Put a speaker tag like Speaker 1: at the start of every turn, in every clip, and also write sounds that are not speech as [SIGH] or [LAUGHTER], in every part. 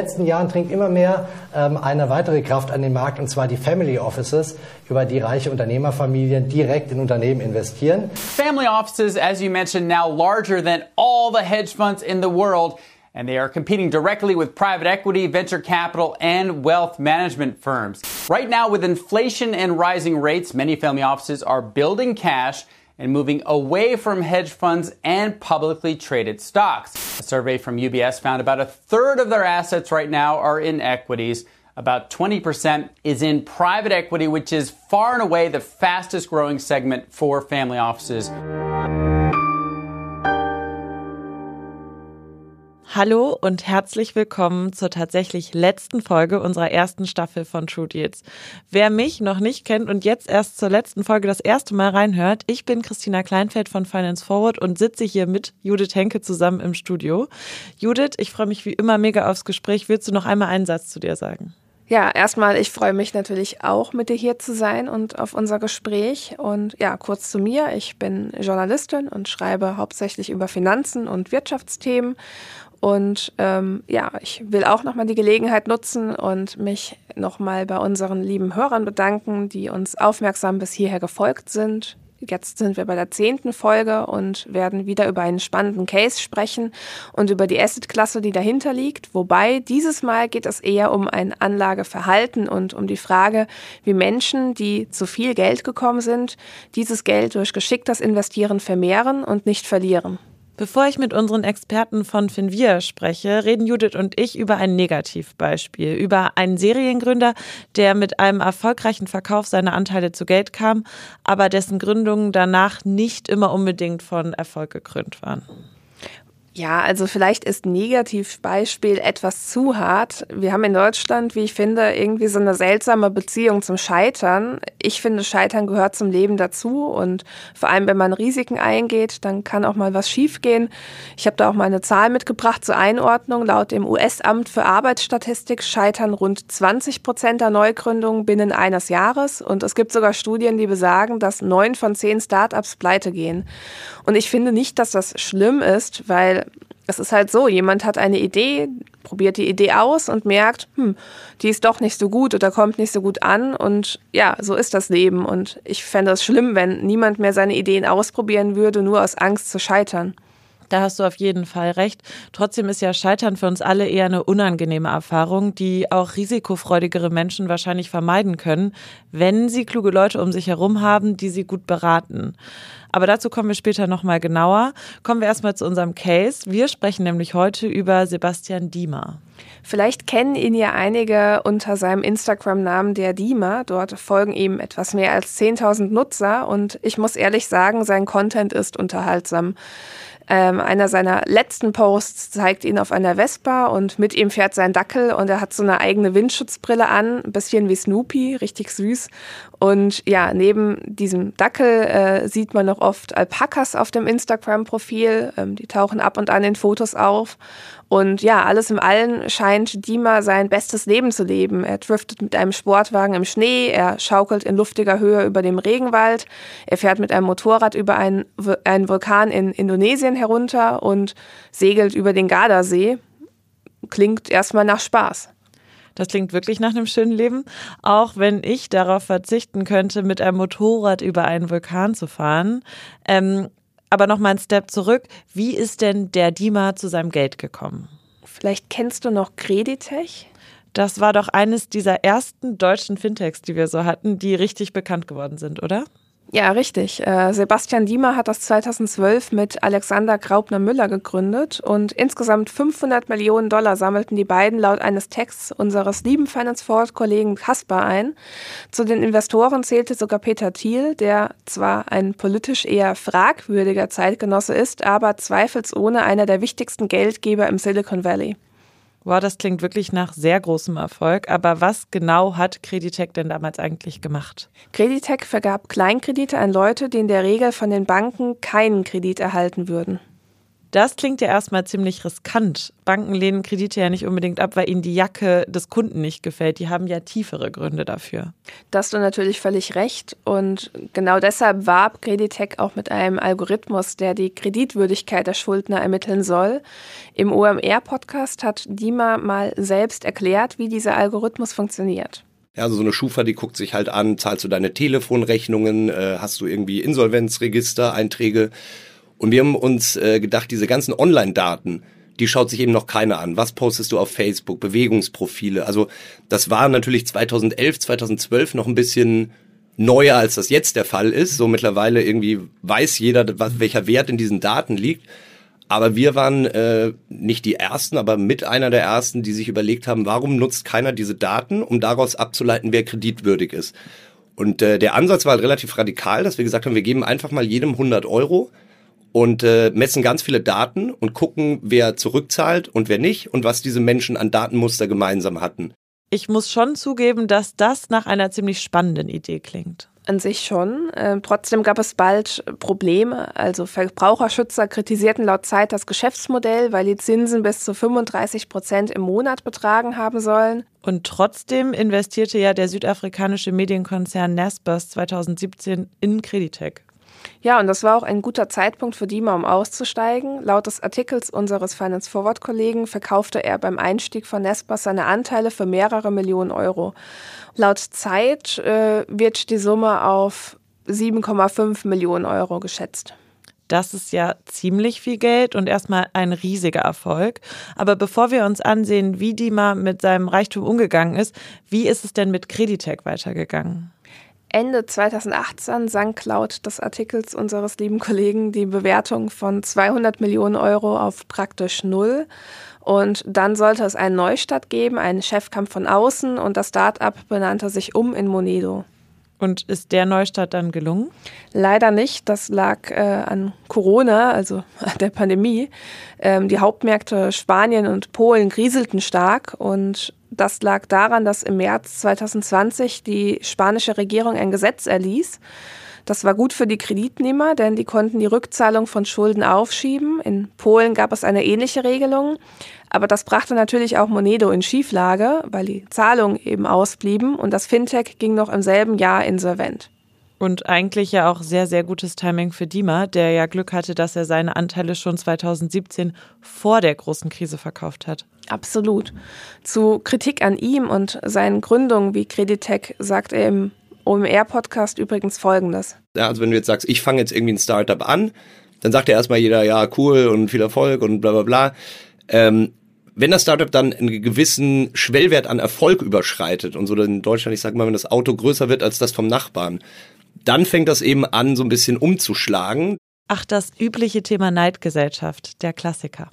Speaker 1: Letzten Jahren dringt immer mehr ähm, eine weitere Kraft an den Markt, und zwar die Family Offices, über die reiche Unternehmerfamilien direkt in Unternehmen investieren.
Speaker 2: Family offices, as you mentioned, now larger than all the hedge funds in the world. And they are competing directly with private equity, venture capital, and wealth management firms. Right now, with inflation and rising rates, many family offices are building cash and moving away from hedge funds and publicly traded stocks. A survey from UBS found about a third of their assets right now are in equities. About 20% is in private equity, which is far and away the fastest growing segment for family offices.
Speaker 3: Hallo und herzlich willkommen zur tatsächlich letzten Folge unserer ersten Staffel von True Deals. Wer mich noch nicht kennt und jetzt erst zur letzten Folge das erste Mal reinhört, ich bin Christina Kleinfeld von Finance Forward und sitze hier mit Judith Henke zusammen im Studio. Judith, ich freue mich wie immer mega aufs Gespräch. Willst du noch einmal einen Satz zu dir sagen?
Speaker 4: Ja, erstmal, ich freue mich natürlich auch, mit dir hier zu sein und auf unser Gespräch. Und ja, kurz zu mir. Ich bin Journalistin und schreibe hauptsächlich über Finanzen und Wirtschaftsthemen und ähm, ja, ich will auch nochmal die Gelegenheit nutzen und mich nochmal bei unseren lieben Hörern bedanken, die uns aufmerksam bis hierher gefolgt sind. Jetzt sind wir bei der zehnten Folge und werden wieder über einen spannenden Case sprechen und über die Assetklasse, die dahinter liegt. Wobei dieses Mal geht es eher um ein Anlageverhalten und um die Frage, wie Menschen, die zu viel Geld gekommen sind, dieses Geld durch geschicktes Investieren vermehren und nicht verlieren.
Speaker 3: Bevor ich mit unseren Experten von Finvia spreche, reden Judith und ich über ein Negativbeispiel, über einen Seriengründer, der mit einem erfolgreichen Verkauf seiner Anteile zu Geld kam, aber dessen Gründungen danach nicht immer unbedingt von Erfolg gekrönt waren.
Speaker 4: Ja, also vielleicht ist Negativbeispiel etwas zu hart. Wir haben in Deutschland, wie ich finde, irgendwie so eine seltsame Beziehung zum Scheitern. Ich finde, Scheitern gehört zum Leben dazu und vor allem, wenn man Risiken eingeht, dann kann auch mal was schiefgehen. Ich habe da auch mal eine Zahl mitgebracht zur Einordnung. Laut dem US-Amt für Arbeitsstatistik scheitern rund 20 Prozent der Neugründungen binnen eines Jahres und es gibt sogar Studien, die besagen, dass neun von zehn Startups pleite gehen. Und ich finde nicht, dass das schlimm ist, weil es ist halt so, jemand hat eine Idee, probiert die Idee aus und merkt, hm, die ist doch nicht so gut oder kommt nicht so gut an. Und ja, so ist das Leben. Und ich fände es schlimm, wenn niemand mehr seine Ideen ausprobieren würde, nur aus Angst zu scheitern.
Speaker 3: Da hast du auf jeden Fall recht. Trotzdem ist ja Scheitern für uns alle eher eine unangenehme Erfahrung, die auch risikofreudigere Menschen wahrscheinlich vermeiden können, wenn sie kluge Leute um sich herum haben, die sie gut beraten. Aber dazu kommen wir später nochmal genauer. Kommen wir erstmal zu unserem Case. Wir sprechen nämlich heute über Sebastian Diemer.
Speaker 4: Vielleicht kennen ihn ja einige unter seinem Instagram-Namen der Diemer. Dort folgen ihm etwas mehr als 10.000 Nutzer und ich muss ehrlich sagen, sein Content ist unterhaltsam. Ähm, einer seiner letzten Posts zeigt ihn auf einer Vespa und mit ihm fährt sein Dackel und er hat so eine eigene Windschutzbrille an, ein bisschen wie Snoopy, richtig süß. Und ja, neben diesem Dackel äh, sieht man noch oft Alpakas auf dem Instagram-Profil. Ähm, die tauchen ab und an in Fotos auf. Und ja, alles im Allen scheint Dima sein bestes Leben zu leben. Er driftet mit einem Sportwagen im Schnee, er schaukelt in luftiger Höhe über dem Regenwald, er fährt mit einem Motorrad über einen, einen Vulkan in Indonesien herunter und segelt über den Gardasee. Klingt erstmal nach Spaß.
Speaker 3: Das klingt wirklich nach einem schönen Leben, auch wenn ich darauf verzichten könnte, mit einem Motorrad über einen Vulkan zu fahren. Ähm, aber noch mal einen Step zurück. Wie ist denn der Dima zu seinem Geld gekommen?
Speaker 4: Vielleicht kennst du noch Creditech?
Speaker 3: Das war doch eines dieser ersten deutschen Fintechs, die wir so hatten, die richtig bekannt geworden sind, oder?
Speaker 4: Ja, richtig. Äh, Sebastian Diemer hat das 2012 mit Alexander Graupner-Müller gegründet und insgesamt 500 Millionen Dollar sammelten die beiden laut eines Texts unseres lieben Finance Forward-Kollegen Kaspar ein. Zu den Investoren zählte sogar Peter Thiel, der zwar ein politisch eher fragwürdiger Zeitgenosse ist, aber zweifelsohne einer der wichtigsten Geldgeber im Silicon Valley.
Speaker 3: Wow, das klingt wirklich nach sehr großem Erfolg. Aber was genau hat Creditec denn damals eigentlich gemacht?
Speaker 4: Creditec vergab Kleinkredite an Leute, die in der Regel von den Banken keinen Kredit erhalten würden.
Speaker 3: Das klingt ja erstmal ziemlich riskant. Banken lehnen Kredite ja nicht unbedingt ab, weil ihnen die Jacke des Kunden nicht gefällt. Die haben ja tiefere Gründe dafür.
Speaker 4: Da hast du natürlich völlig recht. Und genau deshalb warb Creditec auch mit einem Algorithmus, der die Kreditwürdigkeit der Schuldner ermitteln soll. Im OMR-Podcast hat Dima mal selbst erklärt, wie dieser Algorithmus funktioniert.
Speaker 5: Ja, also so eine Schufa, die guckt sich halt an, zahlst du deine Telefonrechnungen, äh, hast du irgendwie Insolvenzregister, Einträge und wir haben uns äh, gedacht, diese ganzen Online-Daten, die schaut sich eben noch keiner an. Was postest du auf Facebook? Bewegungsprofile. Also das war natürlich 2011, 2012 noch ein bisschen neuer, als das jetzt der Fall ist. So mittlerweile irgendwie weiß jeder, was, welcher Wert in diesen Daten liegt. Aber wir waren äh, nicht die Ersten, aber mit einer der Ersten, die sich überlegt haben, warum nutzt keiner diese Daten, um daraus abzuleiten, wer kreditwürdig ist. Und äh, der Ansatz war halt relativ radikal, dass wir gesagt haben, wir geben einfach mal jedem 100 Euro und äh, messen ganz viele Daten und gucken, wer zurückzahlt und wer nicht und was diese Menschen an Datenmuster gemeinsam hatten.
Speaker 3: Ich muss schon zugeben, dass das nach einer ziemlich spannenden Idee klingt.
Speaker 4: An sich schon. Äh, trotzdem gab es bald Probleme. Also Verbraucherschützer kritisierten laut Zeit das Geschäftsmodell, weil die Zinsen bis zu 35 Prozent im Monat betragen haben sollen.
Speaker 3: Und trotzdem investierte ja der südafrikanische Medienkonzern Naspers 2017 in Creditec.
Speaker 4: Ja, und das war auch ein guter Zeitpunkt für Dima, um auszusteigen. Laut des Artikels unseres Finance Forward Kollegen verkaufte er beim Einstieg von Nespers seine Anteile für mehrere Millionen Euro. Laut Zeit äh, wird die Summe auf 7,5 Millionen Euro geschätzt.
Speaker 3: Das ist ja ziemlich viel Geld und erstmal ein riesiger Erfolg. Aber bevor wir uns ansehen, wie Dima mit seinem Reichtum umgegangen ist, wie ist es denn mit Creditec weitergegangen?
Speaker 4: Ende 2018 sank laut des Artikels unseres lieben Kollegen die Bewertung von 200 Millionen Euro auf praktisch null. Und dann sollte es einen Neustart geben, einen Chefkampf von außen und das Start-up benannte sich um in Monedo.
Speaker 3: Und ist der Neustart dann gelungen?
Speaker 4: Leider nicht. Das lag äh, an Corona, also [LAUGHS] der Pandemie. Ähm, die Hauptmärkte Spanien und Polen grieselten stark und das lag daran, dass im März 2020 die spanische Regierung ein Gesetz erließ. Das war gut für die Kreditnehmer, denn die konnten die Rückzahlung von Schulden aufschieben. In Polen gab es eine ähnliche Regelung. Aber das brachte natürlich auch Monedo in Schieflage, weil die Zahlungen eben ausblieben und das Fintech ging noch im selben Jahr insolvent.
Speaker 3: Und eigentlich ja auch sehr, sehr gutes Timing für Dima, der ja Glück hatte, dass er seine Anteile schon 2017 vor der großen Krise verkauft hat.
Speaker 4: Absolut. Zu Kritik an ihm und seinen Gründungen wie Creditec sagt er im OMR-Podcast übrigens Folgendes.
Speaker 5: Ja, also wenn du jetzt sagst, ich fange jetzt irgendwie ein Startup an, dann sagt ja erstmal jeder, ja, cool und viel Erfolg und bla bla bla. Ähm, wenn das Startup dann einen gewissen Schwellwert an Erfolg überschreitet und so in Deutschland, ich sag mal, wenn das Auto größer wird als das vom Nachbarn, dann fängt das eben an, so ein bisschen umzuschlagen.
Speaker 3: Ach, das übliche Thema Neidgesellschaft, der Klassiker.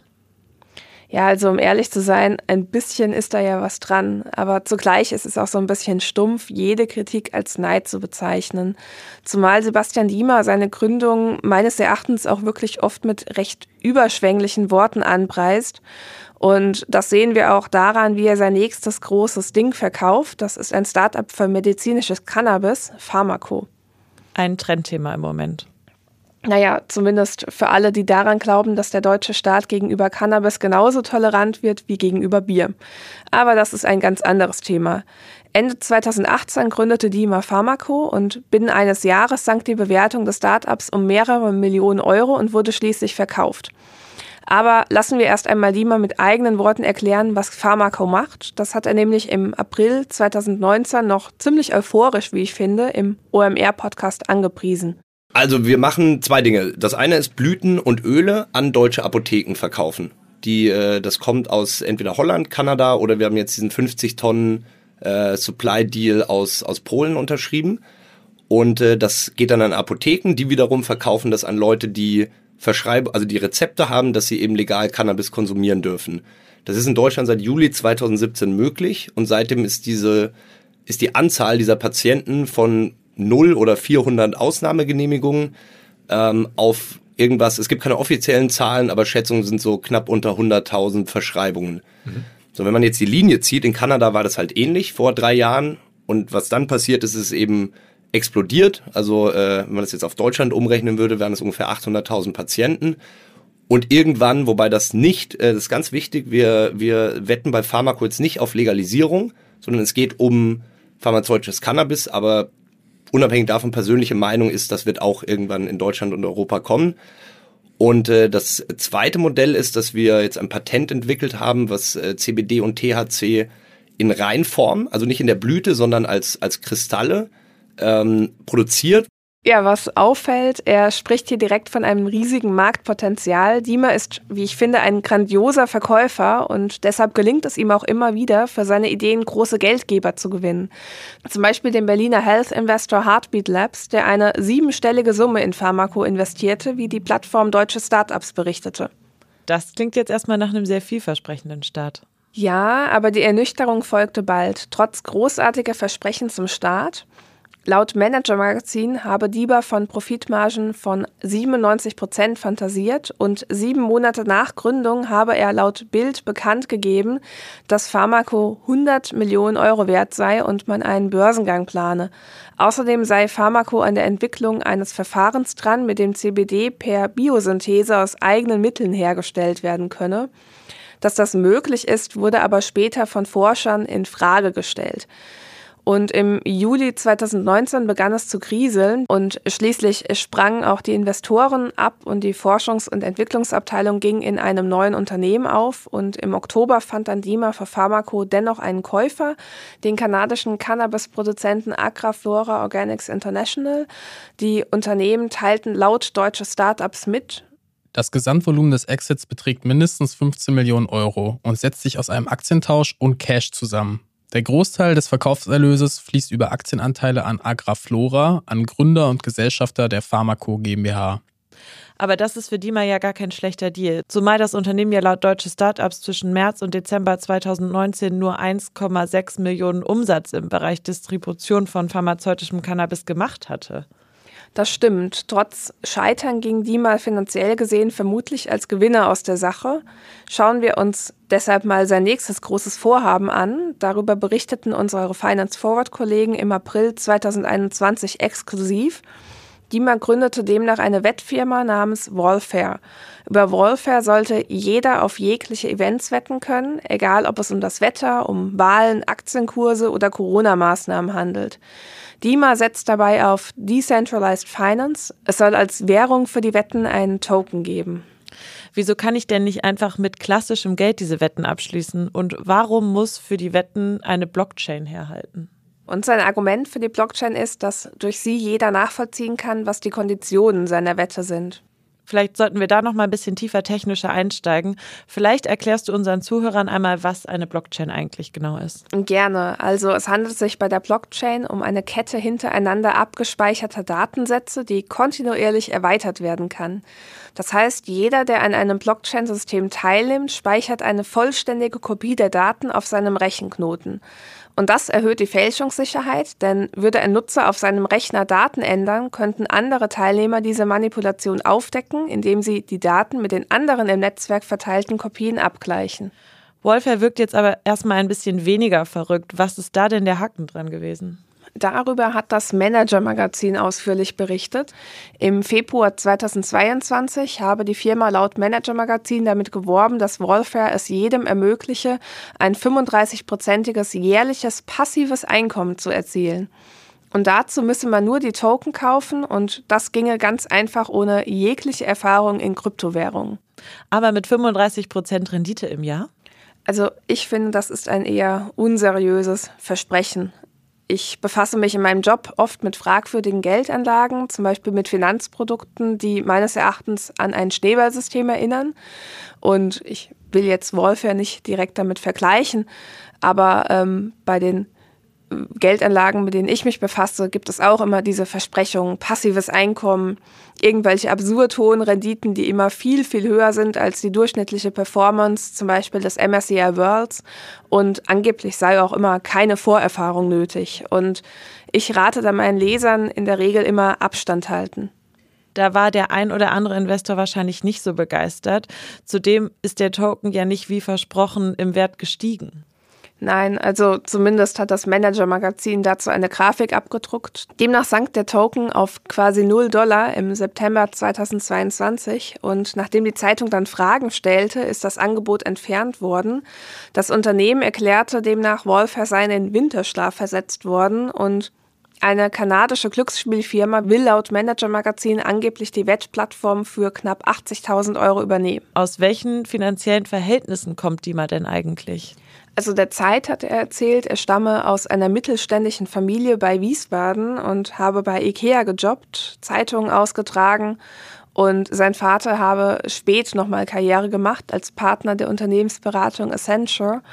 Speaker 4: Ja, also um ehrlich zu sein, ein bisschen ist da ja was dran. Aber zugleich ist es auch so ein bisschen stumpf, jede Kritik als Neid zu bezeichnen. Zumal Sebastian Diemer seine Gründung meines Erachtens auch wirklich oft mit recht überschwänglichen Worten anpreist. Und das sehen wir auch daran, wie er sein nächstes großes Ding verkauft. Das ist ein Startup für medizinisches Cannabis, Pharmaco
Speaker 3: ein Trendthema im Moment.
Speaker 4: Naja, zumindest für alle, die daran glauben, dass der deutsche Staat gegenüber Cannabis genauso tolerant wird wie gegenüber Bier. Aber das ist ein ganz anderes Thema. Ende 2018 gründete Dima Pharmaco und binnen eines Jahres sank die Bewertung des Startups um mehrere Millionen Euro und wurde schließlich verkauft. Aber lassen wir erst einmal Lima mit eigenen Worten erklären, was Pharmaco macht. Das hat er nämlich im April 2019 noch ziemlich euphorisch, wie ich finde, im OMR-Podcast angepriesen.
Speaker 5: Also wir machen zwei Dinge. Das eine ist Blüten und Öle an deutsche Apotheken verkaufen. Die, äh, das kommt aus entweder Holland, Kanada oder wir haben jetzt diesen 50 Tonnen äh, Supply Deal aus, aus Polen unterschrieben. Und äh, das geht dann an Apotheken, die wiederum verkaufen das an Leute, die verschreiben, also die Rezepte haben, dass sie eben legal Cannabis konsumieren dürfen. Das ist in Deutschland seit Juli 2017 möglich und seitdem ist diese ist die Anzahl dieser Patienten von 0 oder 400 Ausnahmegenehmigungen ähm, auf irgendwas, es gibt keine offiziellen Zahlen, aber Schätzungen sind so knapp unter 100.000 Verschreibungen. Mhm. So, wenn man jetzt die Linie zieht, in Kanada war das halt ähnlich vor drei Jahren und was dann passiert ist, ist eben explodiert. Also äh, wenn man das jetzt auf Deutschland umrechnen würde, wären es ungefähr 800.000 Patienten. Und irgendwann, wobei das nicht, äh, das ist ganz wichtig, wir, wir wetten bei Pharmako jetzt nicht auf Legalisierung, sondern es geht um pharmazeutisches Cannabis, aber unabhängig davon persönliche Meinung ist, das wird auch irgendwann in Deutschland und Europa kommen. Und äh, das zweite Modell ist, dass wir jetzt ein Patent entwickelt haben, was äh, CBD und THC in Reinform, also nicht in der Blüte, sondern als, als Kristalle ähm, produziert.
Speaker 4: Ja, was auffällt, er spricht hier direkt von einem riesigen Marktpotenzial. Diemer ist, wie ich finde, ein grandioser Verkäufer und deshalb gelingt es ihm auch immer wieder, für seine Ideen große Geldgeber zu gewinnen. Zum Beispiel den Berliner Health Investor Heartbeat Labs, der eine siebenstellige Summe in Pharmako investierte, wie die Plattform Deutsche Startups berichtete.
Speaker 3: Das klingt jetzt erstmal nach einem sehr vielversprechenden Start.
Speaker 4: Ja, aber die Ernüchterung folgte bald. Trotz großartiger Versprechen zum Start Laut Manager Magazin habe Dieber von Profitmargen von 97 Prozent fantasiert und sieben Monate nach Gründung habe er laut Bild bekannt gegeben, dass Pharmaco 100 Millionen Euro wert sei und man einen Börsengang plane. Außerdem sei Pharmaco an der Entwicklung eines Verfahrens dran, mit dem CBD per Biosynthese aus eigenen Mitteln hergestellt werden könne. Dass das möglich ist, wurde aber später von Forschern in Frage gestellt. Und im Juli 2019 begann es zu kriseln und schließlich sprangen auch die Investoren ab und die Forschungs- und Entwicklungsabteilung ging in einem neuen Unternehmen auf. Und im Oktober fand dann Dima für Pharmaco dennoch einen Käufer, den kanadischen Cannabis-Produzenten Agraflora Organics International. Die Unternehmen teilten laut deutsche Startups mit,
Speaker 6: das Gesamtvolumen des Exits beträgt mindestens 15 Millionen Euro und setzt sich aus einem Aktientausch und Cash zusammen. Der Großteil des Verkaufserlöses fließt über Aktienanteile an Agraflora, an Gründer und Gesellschafter der Pharmaco GmbH.
Speaker 3: Aber das ist für Dima ja gar kein schlechter Deal. Zumal das Unternehmen ja laut deutsche Startups zwischen März und Dezember 2019 nur 1,6 Millionen Umsatz im Bereich Distribution von pharmazeutischem Cannabis gemacht hatte.
Speaker 4: Das stimmt. Trotz Scheitern ging Dima finanziell gesehen vermutlich als Gewinner aus der Sache. Schauen wir uns deshalb mal sein nächstes großes Vorhaben an. Darüber berichteten unsere Finance Forward Kollegen im April 2021 exklusiv. Dima gründete demnach eine Wettfirma namens Wallfair. Über Wallfair sollte jeder auf jegliche Events wetten können, egal ob es um das Wetter, um Wahlen, Aktienkurse oder Corona-Maßnahmen handelt. DIMA setzt dabei auf Decentralized Finance. Es soll als Währung für die Wetten einen Token geben.
Speaker 3: Wieso kann ich denn nicht einfach mit klassischem Geld diese Wetten abschließen? Und warum muss für die Wetten eine Blockchain herhalten?
Speaker 4: Und sein Argument für die Blockchain ist, dass durch sie jeder nachvollziehen kann, was die Konditionen seiner Wette sind.
Speaker 3: Vielleicht sollten wir da noch mal ein bisschen tiefer technischer einsteigen. Vielleicht erklärst du unseren Zuhörern einmal, was eine Blockchain eigentlich genau ist.
Speaker 4: Gerne. Also es handelt sich bei der Blockchain um eine Kette hintereinander abgespeicherter Datensätze, die kontinuierlich erweitert werden kann. Das heißt, jeder, der an einem Blockchain-System teilnimmt, speichert eine vollständige Kopie der Daten auf seinem Rechenknoten. Und das erhöht die Fälschungssicherheit, denn würde ein Nutzer auf seinem Rechner Daten ändern, könnten andere Teilnehmer diese Manipulation aufdecken, indem sie die Daten mit den anderen im Netzwerk verteilten Kopien abgleichen.
Speaker 3: Wolfer wirkt jetzt aber erstmal ein bisschen weniger verrückt. Was ist da denn der Haken dran gewesen?
Speaker 4: Darüber hat das Manager-Magazin ausführlich berichtet. Im Februar 2022 habe die Firma laut Manager-Magazin damit geworben, dass Wallfair es jedem ermögliche, ein 35-prozentiges jährliches passives Einkommen zu erzielen. Und dazu müsse man nur die Token kaufen und das ginge ganz einfach ohne jegliche Erfahrung in Kryptowährungen.
Speaker 3: Aber mit 35 Prozent Rendite im Jahr?
Speaker 4: Also ich finde, das ist ein eher unseriöses Versprechen. Ich befasse mich in meinem Job oft mit fragwürdigen Geldanlagen, zum Beispiel mit Finanzprodukten, die meines Erachtens an ein Schneeballsystem erinnern. Und ich will jetzt Wolf nicht direkt damit vergleichen, aber ähm, bei den Geldanlagen, mit denen ich mich befasse, gibt es auch immer diese Versprechungen, passives Einkommen, irgendwelche absurd hohen Renditen, die immer viel, viel höher sind als die durchschnittliche Performance, zum Beispiel des MSCI Worlds. Und angeblich sei auch immer keine Vorerfahrung nötig. Und ich rate da meinen Lesern in der Regel immer Abstand halten.
Speaker 3: Da war der ein oder andere Investor wahrscheinlich nicht so begeistert. Zudem ist der Token ja nicht wie versprochen im Wert gestiegen.
Speaker 4: Nein, also zumindest hat das Manager-Magazin dazu eine Grafik abgedruckt. Demnach sank der Token auf quasi 0 Dollar im September 2022 und nachdem die Zeitung dann Fragen stellte, ist das Angebot entfernt worden. Das Unternehmen erklärte demnach, Wolfer sei in den Winterschlaf versetzt worden und eine kanadische Glücksspielfirma will laut Manager Magazin angeblich die Wettplattform für knapp 80.000 Euro übernehmen.
Speaker 3: Aus welchen finanziellen Verhältnissen kommt Dima denn eigentlich?
Speaker 4: Also der Zeit hat er erzählt, er stamme aus einer mittelständischen Familie bei Wiesbaden und habe bei Ikea gejobbt, Zeitungen ausgetragen und sein Vater habe spät nochmal Karriere gemacht als Partner der Unternehmensberatung Accenture.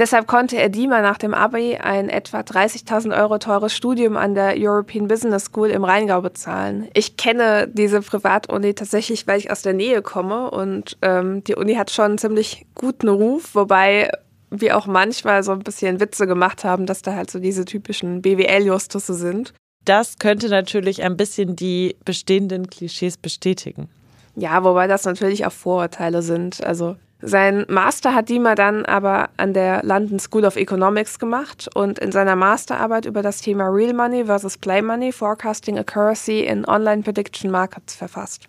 Speaker 4: Deshalb konnte er Dima nach dem Abi ein etwa 30.000 Euro teures Studium an der European Business School im Rheingau bezahlen. Ich kenne diese Privatuni tatsächlich, weil ich aus der Nähe komme und ähm, die Uni hat schon einen ziemlich guten Ruf, wobei wir auch manchmal so ein bisschen Witze gemacht haben, dass da halt so diese typischen BWL-Justusse sind.
Speaker 3: Das könnte natürlich ein bisschen die bestehenden Klischees bestätigen.
Speaker 4: Ja, wobei das natürlich auch Vorurteile sind. Also sein Master hat Dima dann aber an der London School of Economics gemacht und in seiner Masterarbeit über das Thema Real Money versus Play Money, Forecasting Accuracy in Online Prediction Markets verfasst.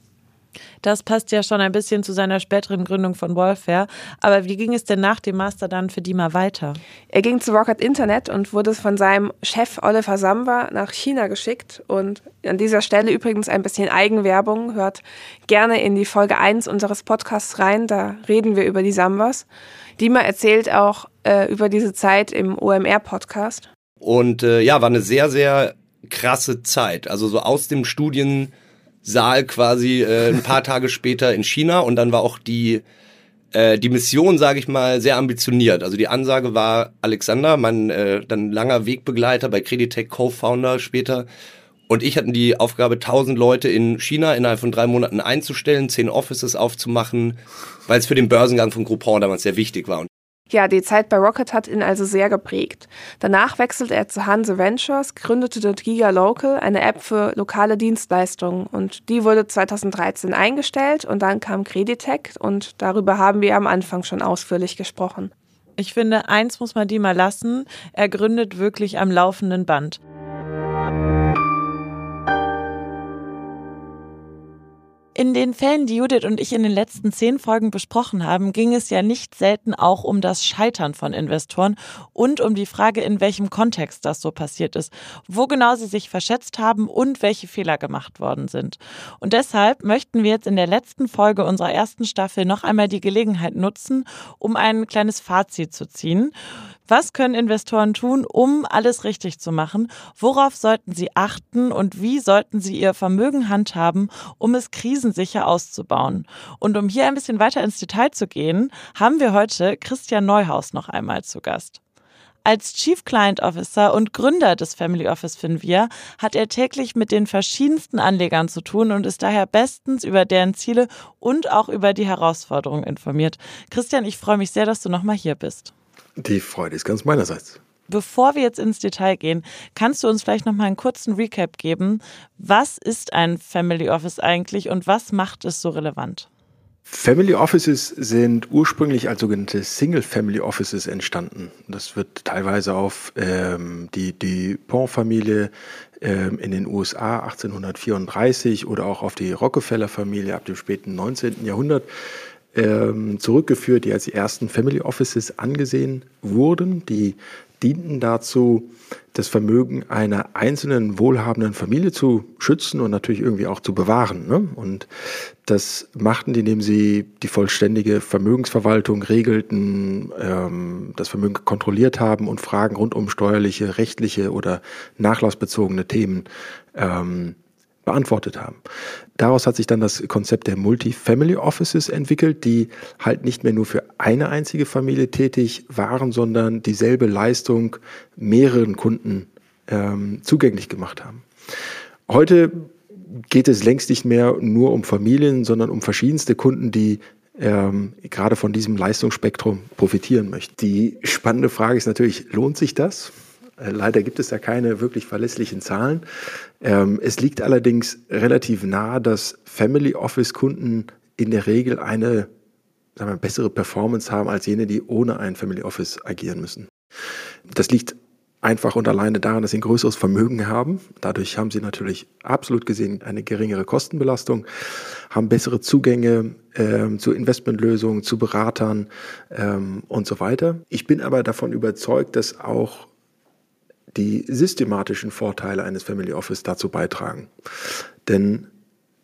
Speaker 3: Das passt ja schon ein bisschen zu seiner späteren Gründung von Wolfare. Aber wie ging es denn nach dem Master dann für Dima weiter?
Speaker 4: Er ging zu Rocket Internet und wurde von seinem Chef Oliver Samba nach China geschickt. Und an dieser Stelle übrigens ein bisschen Eigenwerbung. Hört gerne in die Folge 1 unseres Podcasts rein. Da reden wir über die Sambas. Dima erzählt auch äh, über diese Zeit im OMR-Podcast.
Speaker 5: Und äh, ja, war eine sehr, sehr krasse Zeit. Also so aus dem Studien Saal quasi äh, ein paar Tage später in China und dann war auch die äh, die Mission, sage ich mal, sehr ambitioniert. Also die Ansage war Alexander, mein äh, dann langer Wegbegleiter bei Creditech Co-Founder später und ich hatten die Aufgabe, 1000 Leute in China innerhalb von drei Monaten einzustellen, zehn Offices aufzumachen, weil es für den Börsengang von Groupon damals sehr wichtig war.
Speaker 4: Ja, die Zeit bei Rocket hat ihn also sehr geprägt. Danach wechselte er zu Hanse Ventures, gründete dort Giga Local, eine App für lokale Dienstleistungen. Und die wurde 2013 eingestellt und dann kam Creditec und darüber haben wir am Anfang schon ausführlich gesprochen.
Speaker 3: Ich finde, eins muss man die mal lassen. Er gründet wirklich am laufenden Band. In den Fällen, die Judith und ich in den letzten zehn Folgen besprochen haben, ging es ja nicht selten auch um das Scheitern von Investoren und um die Frage, in welchem Kontext das so passiert ist, wo genau sie sich verschätzt haben und welche Fehler gemacht worden sind. Und deshalb möchten wir jetzt in der letzten Folge unserer ersten Staffel noch einmal die Gelegenheit nutzen, um ein kleines Fazit zu ziehen. Was können Investoren tun, um alles richtig zu machen? Worauf sollten sie achten und wie sollten sie ihr Vermögen handhaben, um es krisensicher auszubauen? Und um hier ein bisschen weiter ins Detail zu gehen, haben wir heute Christian Neuhaus noch einmal zu Gast. Als Chief Client Officer und Gründer des Family Office Finvia hat er täglich mit den verschiedensten Anlegern zu tun und ist daher bestens über deren Ziele und auch über die Herausforderungen informiert. Christian, ich freue mich sehr, dass du nochmal hier bist.
Speaker 7: Die Freude ist ganz meinerseits.
Speaker 3: Bevor wir jetzt ins Detail gehen, kannst du uns vielleicht noch mal einen kurzen Recap geben? Was ist ein Family Office eigentlich und was macht es so relevant?
Speaker 7: Family Offices sind ursprünglich als sogenannte Single Family Offices entstanden. Das wird teilweise auf ähm, die Dupont-Familie ähm, in den USA 1834 oder auch auf die Rockefeller-Familie ab dem späten 19. Jahrhundert ähm, zurückgeführt, die als die ersten Family Offices angesehen wurden. Die dienten dazu, das Vermögen einer einzelnen wohlhabenden Familie zu schützen und natürlich irgendwie auch zu bewahren. Ne? Und das machten die, indem sie die vollständige Vermögensverwaltung regelten, ähm, das Vermögen kontrolliert haben und Fragen rund um steuerliche, rechtliche oder nachlassbezogene Themen ähm, beantwortet haben. Daraus hat sich dann das Konzept der Multifamily Offices entwickelt, die halt nicht mehr nur für eine einzige Familie tätig waren, sondern dieselbe Leistung mehreren Kunden ähm, zugänglich gemacht haben. Heute geht es längst nicht mehr nur um Familien, sondern um verschiedenste Kunden, die ähm, gerade von diesem Leistungsspektrum profitieren möchten. Die spannende Frage ist natürlich, lohnt sich das? Äh, leider gibt es da keine wirklich verlässlichen Zahlen. Ähm, es liegt allerdings relativ nahe, dass Family Office Kunden in der Regel eine sagen wir, bessere Performance haben als jene, die ohne ein Family Office agieren müssen. Das liegt einfach und alleine daran, dass sie ein größeres Vermögen haben. Dadurch haben sie natürlich absolut gesehen eine geringere Kostenbelastung, haben bessere Zugänge ähm, zu Investmentlösungen, zu Beratern ähm, und so weiter. Ich bin aber davon überzeugt, dass auch die systematischen Vorteile eines Family Office dazu beitragen. Denn,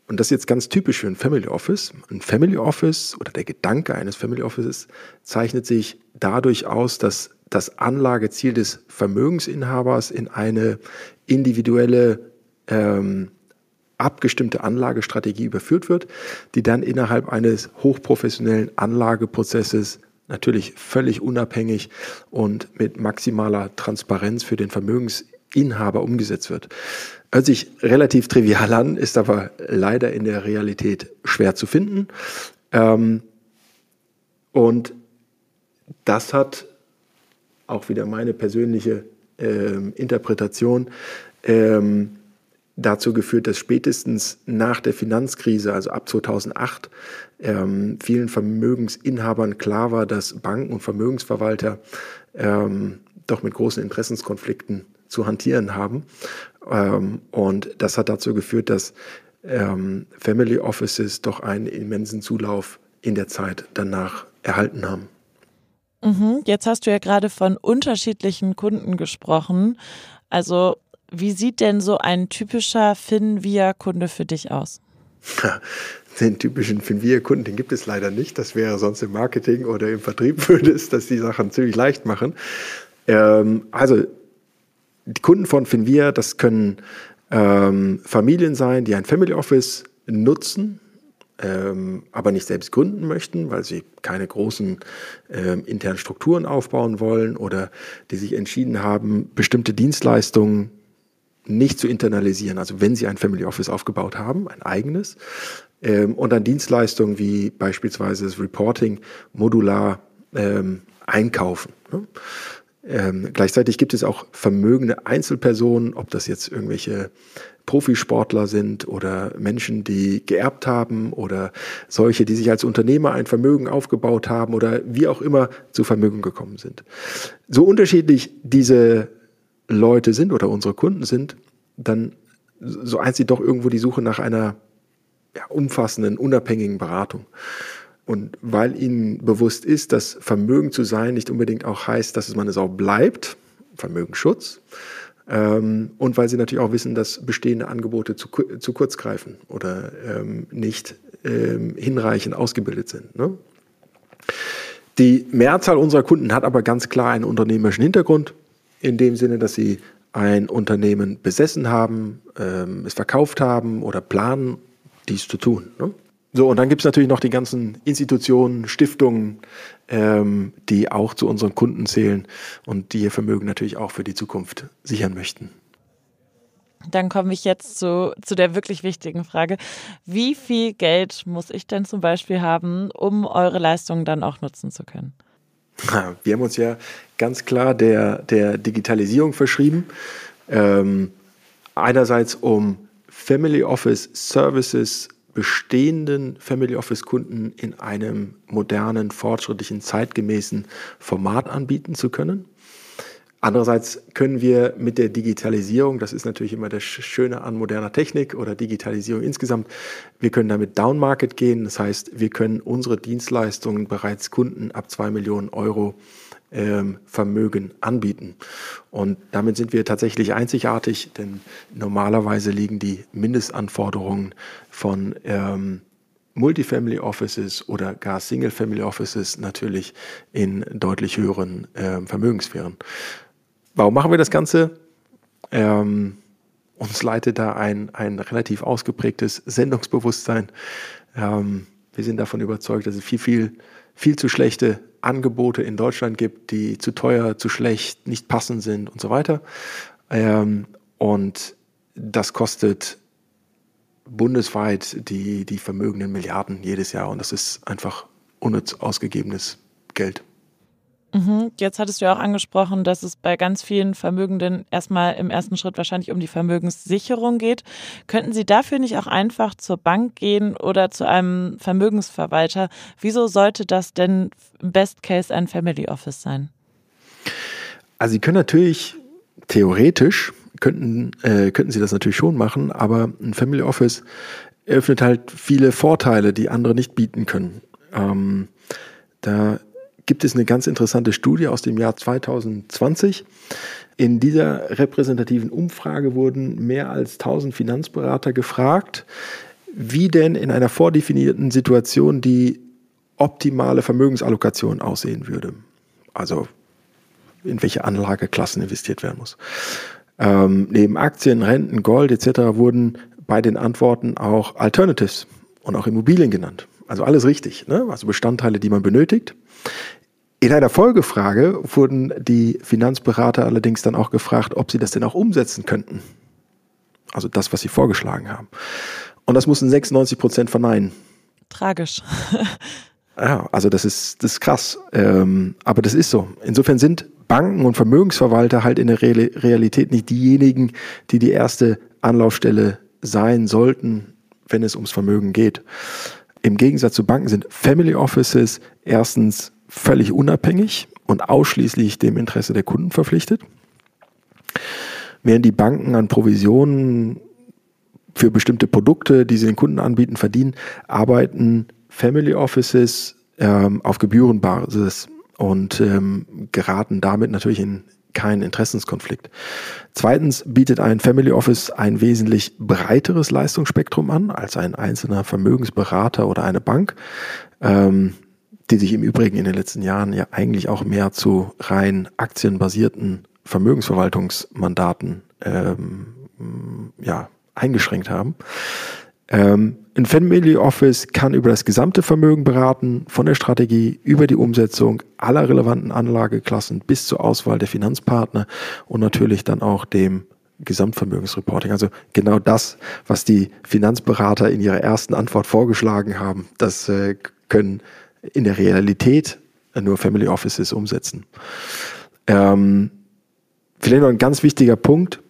Speaker 7: und das ist jetzt ganz typisch für ein Family Office, ein Family Office oder der Gedanke eines Family Offices zeichnet sich dadurch aus, dass das Anlageziel des Vermögensinhabers in eine individuelle, ähm, abgestimmte Anlagestrategie überführt wird, die dann innerhalb eines hochprofessionellen Anlageprozesses natürlich völlig unabhängig und mit maximaler Transparenz für den Vermögensinhaber umgesetzt wird. Hört sich relativ trivial an, ist aber leider in der Realität schwer zu finden. Ähm, und das hat auch wieder meine persönliche ähm, Interpretation ähm, dazu geführt, dass spätestens nach der Finanzkrise, also ab 2008, ähm, vielen Vermögensinhabern klar war, dass Banken und Vermögensverwalter ähm, doch mit großen Interessenskonflikten zu hantieren haben. Ähm, und das hat dazu geführt, dass ähm, Family Offices doch einen immensen Zulauf in der Zeit danach erhalten haben.
Speaker 3: Mhm. Jetzt hast du ja gerade von unterschiedlichen Kunden gesprochen. Also wie sieht denn so ein typischer Finvia-Kunde für dich aus?
Speaker 7: Den typischen Finvia-Kunden, den gibt es leider nicht. Das wäre sonst im Marketing oder im Vertrieb [LAUGHS] würde es das die Sachen ziemlich leicht machen. Ähm, also die Kunden von Finvia, das können ähm, Familien sein, die ein Family Office nutzen, ähm, aber nicht selbst gründen möchten, weil sie keine großen ähm, internen Strukturen aufbauen wollen oder die sich entschieden haben, bestimmte Dienstleistungen nicht zu internalisieren. Also wenn Sie ein Family Office aufgebaut haben, ein eigenes, ähm, und dann Dienstleistungen wie beispielsweise das Reporting modular ähm, einkaufen. Ne? Ähm, gleichzeitig gibt es auch vermögende Einzelpersonen, ob das jetzt irgendwelche Profisportler sind oder Menschen, die geerbt haben oder solche, die sich als Unternehmer ein Vermögen aufgebaut haben oder wie auch immer zu Vermögen gekommen sind. So unterschiedlich diese Leute sind oder unsere Kunden sind, dann so eint sie doch irgendwo die Suche nach einer ja, umfassenden, unabhängigen Beratung. Und weil ihnen bewusst ist, dass Vermögen zu sein nicht unbedingt auch heißt, dass man es auch bleibt, Vermögensschutz, ähm, und weil sie natürlich auch wissen, dass bestehende Angebote zu, zu kurz greifen oder ähm, nicht ähm, hinreichend ausgebildet sind. Ne? Die Mehrzahl unserer Kunden hat aber ganz klar einen unternehmerischen Hintergrund in dem Sinne, dass sie ein Unternehmen besessen haben, ähm, es verkauft haben oder planen, dies zu tun. Ne? So, und dann gibt es natürlich noch die ganzen Institutionen, Stiftungen, ähm, die auch zu unseren Kunden zählen und die ihr Vermögen natürlich auch für die Zukunft sichern möchten.
Speaker 3: Dann komme ich jetzt zu, zu der wirklich wichtigen Frage. Wie viel Geld muss ich denn zum Beispiel haben, um eure Leistungen dann auch nutzen zu können? [LAUGHS]
Speaker 7: Wir haben uns ja ganz klar der, der Digitalisierung verschrieben. Ähm, einerseits um Family Office Services bestehenden Family Office Kunden in einem modernen, fortschrittlichen, zeitgemäßen Format anbieten zu können. Andererseits können wir mit der Digitalisierung, das ist natürlich immer das Schöne an moderner Technik oder Digitalisierung insgesamt, wir können damit Downmarket gehen. Das heißt, wir können unsere Dienstleistungen bereits Kunden ab zwei Millionen Euro ähm, Vermögen anbieten. Und damit sind wir tatsächlich einzigartig, denn normalerweise liegen die Mindestanforderungen von ähm, Multifamily Offices oder gar Single Family Offices natürlich in deutlich höheren äh, Vermögenssphären. Warum machen wir das Ganze? Ähm, uns leitet da ein, ein relativ ausgeprägtes Sendungsbewusstsein. Ähm, wir sind davon überzeugt, dass es viel, viel, viel zu schlechte Angebote in Deutschland gibt, die zu teuer, zu schlecht, nicht passend sind und so weiter. Ähm, und das kostet bundesweit die, die vermögenden Milliarden jedes Jahr. Und das ist einfach unnütz ausgegebenes Geld.
Speaker 3: Mhm. Jetzt hattest du ja auch angesprochen, dass es bei ganz vielen Vermögenden erstmal im ersten Schritt wahrscheinlich um die Vermögenssicherung geht. Könnten Sie dafür nicht auch einfach zur Bank gehen oder zu einem Vermögensverwalter? Wieso sollte das denn im Best Case ein Family Office sein?
Speaker 7: Also Sie können natürlich theoretisch könnten, äh, könnten Sie das natürlich schon machen, aber ein Family Office eröffnet halt viele Vorteile, die andere nicht bieten können. Ähm, da gibt es eine ganz interessante Studie aus dem Jahr 2020. In dieser repräsentativen Umfrage wurden mehr als 1000 Finanzberater gefragt, wie denn in einer vordefinierten Situation die optimale Vermögensallokation aussehen würde. Also in welche Anlageklassen investiert werden muss. Ähm, neben Aktien, Renten, Gold etc. wurden bei den Antworten auch Alternatives und auch Immobilien genannt. Also alles richtig, ne? also Bestandteile, die man benötigt. In einer Folgefrage wurden die Finanzberater allerdings dann auch gefragt, ob sie das denn auch umsetzen könnten. Also das, was sie vorgeschlagen haben. Und das mussten 96 Prozent verneinen.
Speaker 3: Tragisch. [LAUGHS]
Speaker 7: ja, also das ist, das ist krass. Ähm, aber das ist so. Insofern sind Banken und Vermögensverwalter halt in der Realität nicht diejenigen, die die erste Anlaufstelle sein sollten, wenn es ums Vermögen geht. Im Gegensatz zu Banken sind Family Offices erstens völlig unabhängig und ausschließlich dem Interesse der Kunden verpflichtet. Während die Banken an Provisionen für bestimmte Produkte, die sie den Kunden anbieten, verdienen, arbeiten Family Offices ähm, auf Gebührenbasis und ähm, geraten damit natürlich in keinen Interessenskonflikt. Zweitens bietet ein Family Office ein wesentlich breiteres Leistungsspektrum an als ein einzelner Vermögensberater oder eine Bank. Ähm, die sich im Übrigen in den letzten Jahren ja eigentlich auch mehr zu rein aktienbasierten Vermögensverwaltungsmandaten ähm, ja, eingeschränkt haben. Ähm, ein Family Office kann über das gesamte Vermögen beraten, von der Strategie über die Umsetzung aller relevanten Anlageklassen bis zur Auswahl der Finanzpartner und natürlich dann auch dem Gesamtvermögensreporting. Also genau das, was die Finanzberater in ihrer ersten Antwort vorgeschlagen haben, das äh, können in der Realität nur Family Offices umsetzen. Ähm, vielleicht noch ein ganz wichtiger Punkt.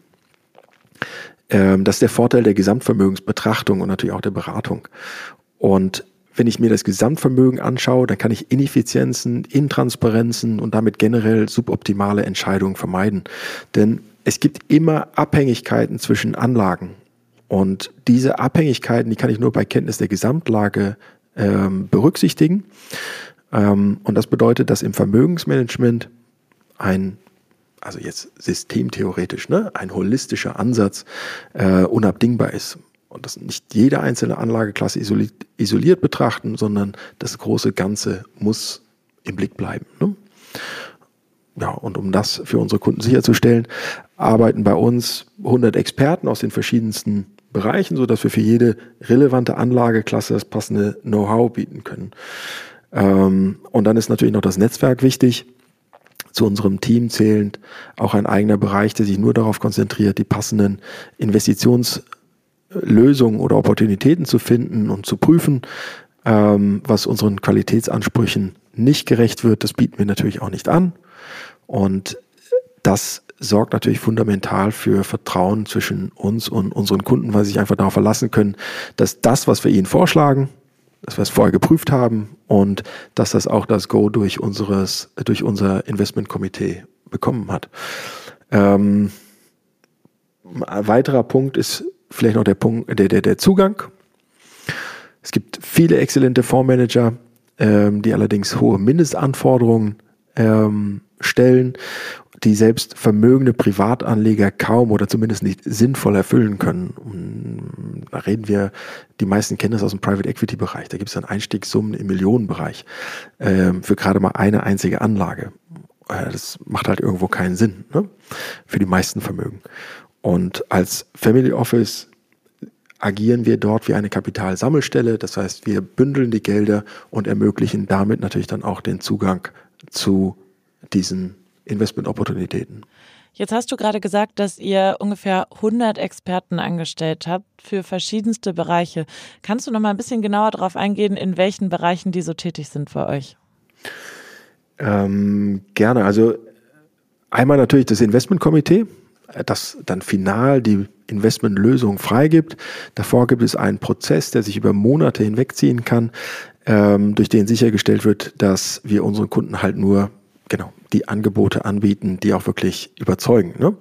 Speaker 7: Ähm, das ist der Vorteil der Gesamtvermögensbetrachtung und natürlich auch der Beratung. Und wenn ich mir das Gesamtvermögen anschaue, dann kann ich Ineffizienzen, Intransparenzen und damit generell suboptimale Entscheidungen vermeiden. Denn es gibt immer Abhängigkeiten zwischen Anlagen. Und diese Abhängigkeiten, die kann ich nur bei Kenntnis der Gesamtlage ähm, berücksichtigen. Ähm, und das bedeutet, dass im Vermögensmanagement ein also jetzt systemtheoretisch, ne, ein holistischer Ansatz äh, unabdingbar ist. Und das nicht jede einzelne Anlageklasse isoliert, isoliert betrachten, sondern das große Ganze muss im Blick bleiben. Ne? Ja, und um das für unsere Kunden sicherzustellen, arbeiten bei uns 100 Experten aus den verschiedensten Bereichen, sodass wir für jede relevante Anlageklasse das passende Know-how bieten können. Ähm, und dann ist natürlich noch das Netzwerk wichtig. Zu unserem Team zählend auch ein eigener Bereich, der sich nur darauf konzentriert, die passenden Investitionslösungen oder Opportunitäten zu finden und zu prüfen, ähm, was unseren Qualitätsansprüchen nicht gerecht wird. Das bieten wir natürlich auch nicht an. Und das sorgt natürlich fundamental für Vertrauen zwischen uns und unseren Kunden, weil sie sich einfach darauf verlassen können, dass das, was wir ihnen vorschlagen, dass wir es vorher geprüft haben und dass das auch das Go durch unseres, durch unser Investmentkomitee bekommen hat. Ähm, ein weiterer Punkt ist vielleicht noch der Punkt, der, der, der Zugang. Es gibt viele exzellente Fondsmanager, ähm, die allerdings hohe Mindestanforderungen ähm, stellen die selbst vermögende Privatanleger kaum oder zumindest nicht sinnvoll erfüllen können. Da reden wir, die meisten kennen das aus dem Private Equity Bereich. Da gibt es dann Einstiegssummen im Millionenbereich äh, für gerade mal eine einzige Anlage. Äh, das macht halt irgendwo keinen Sinn ne? für die meisten Vermögen. Und als Family Office agieren wir dort wie eine Kapitalsammelstelle. Das heißt, wir bündeln die Gelder und ermöglichen damit natürlich dann auch den Zugang zu diesen Investmentopportunitäten.
Speaker 3: Jetzt hast du gerade gesagt, dass ihr ungefähr 100 Experten angestellt habt für verschiedenste Bereiche. Kannst du noch mal ein bisschen genauer darauf eingehen, in welchen Bereichen die so tätig sind für euch?
Speaker 7: Ähm, gerne. Also einmal natürlich das Investmentkomitee, das dann final die Investmentlösung freigibt. Davor gibt es einen Prozess, der sich über Monate hinwegziehen kann, ähm, durch den sichergestellt wird, dass wir unseren Kunden halt nur genau die Angebote anbieten, die auch wirklich überzeugen. Ne?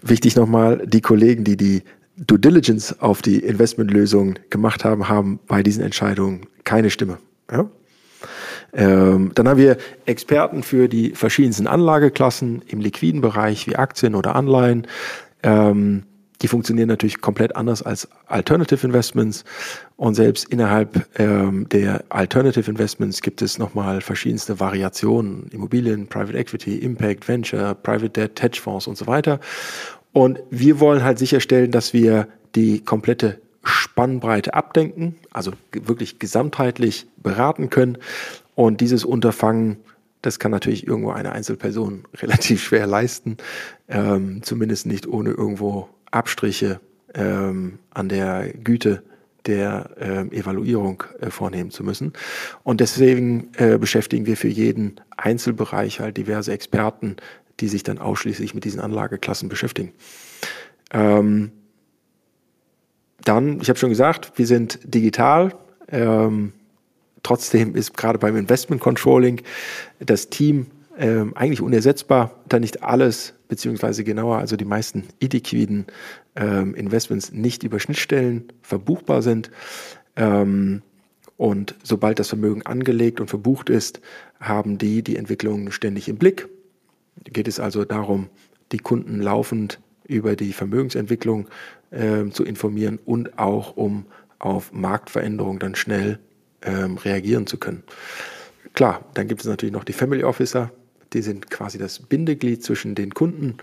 Speaker 7: Wichtig nochmal, die Kollegen, die die Due Diligence auf die Investmentlösung gemacht haben, haben bei diesen Entscheidungen keine Stimme. Ja? Ähm, dann haben wir Experten für die verschiedensten Anlageklassen im liquiden Bereich wie Aktien oder Anleihen. Ähm, die funktionieren natürlich komplett anders als Alternative Investments. Und selbst innerhalb ähm, der Alternative Investments gibt es nochmal verschiedenste Variationen. Immobilien, Private Equity, Impact, Venture, Private Debt, Hedgefonds und so weiter. Und wir wollen halt sicherstellen, dass wir die komplette Spannbreite abdenken, also wirklich gesamtheitlich beraten können. Und dieses Unterfangen, das kann natürlich irgendwo eine Einzelperson [LAUGHS] relativ schwer leisten, ähm, zumindest nicht ohne irgendwo Abstriche ähm, an der Güte der ähm, Evaluierung äh, vornehmen zu müssen. Und deswegen äh, beschäftigen wir für jeden Einzelbereich halt diverse Experten, die sich dann ausschließlich mit diesen Anlageklassen beschäftigen. Ähm, dann, ich habe schon gesagt, wir sind digital. Ähm, trotzdem ist gerade beim Investment Controlling das Team ähm, eigentlich unersetzbar, da nicht alles, beziehungsweise genauer, also die meisten illiquiden ähm, Investments nicht über Schnittstellen verbuchbar sind. Ähm, und sobald das Vermögen angelegt und verbucht ist, haben die die Entwicklung ständig im Blick. Geht es also darum, die Kunden laufend über die Vermögensentwicklung äh, zu informieren und auch um auf Marktveränderungen dann schnell ähm, reagieren zu können. Klar, dann gibt es natürlich noch die Family Officer, die sind quasi das Bindeglied zwischen den Kunden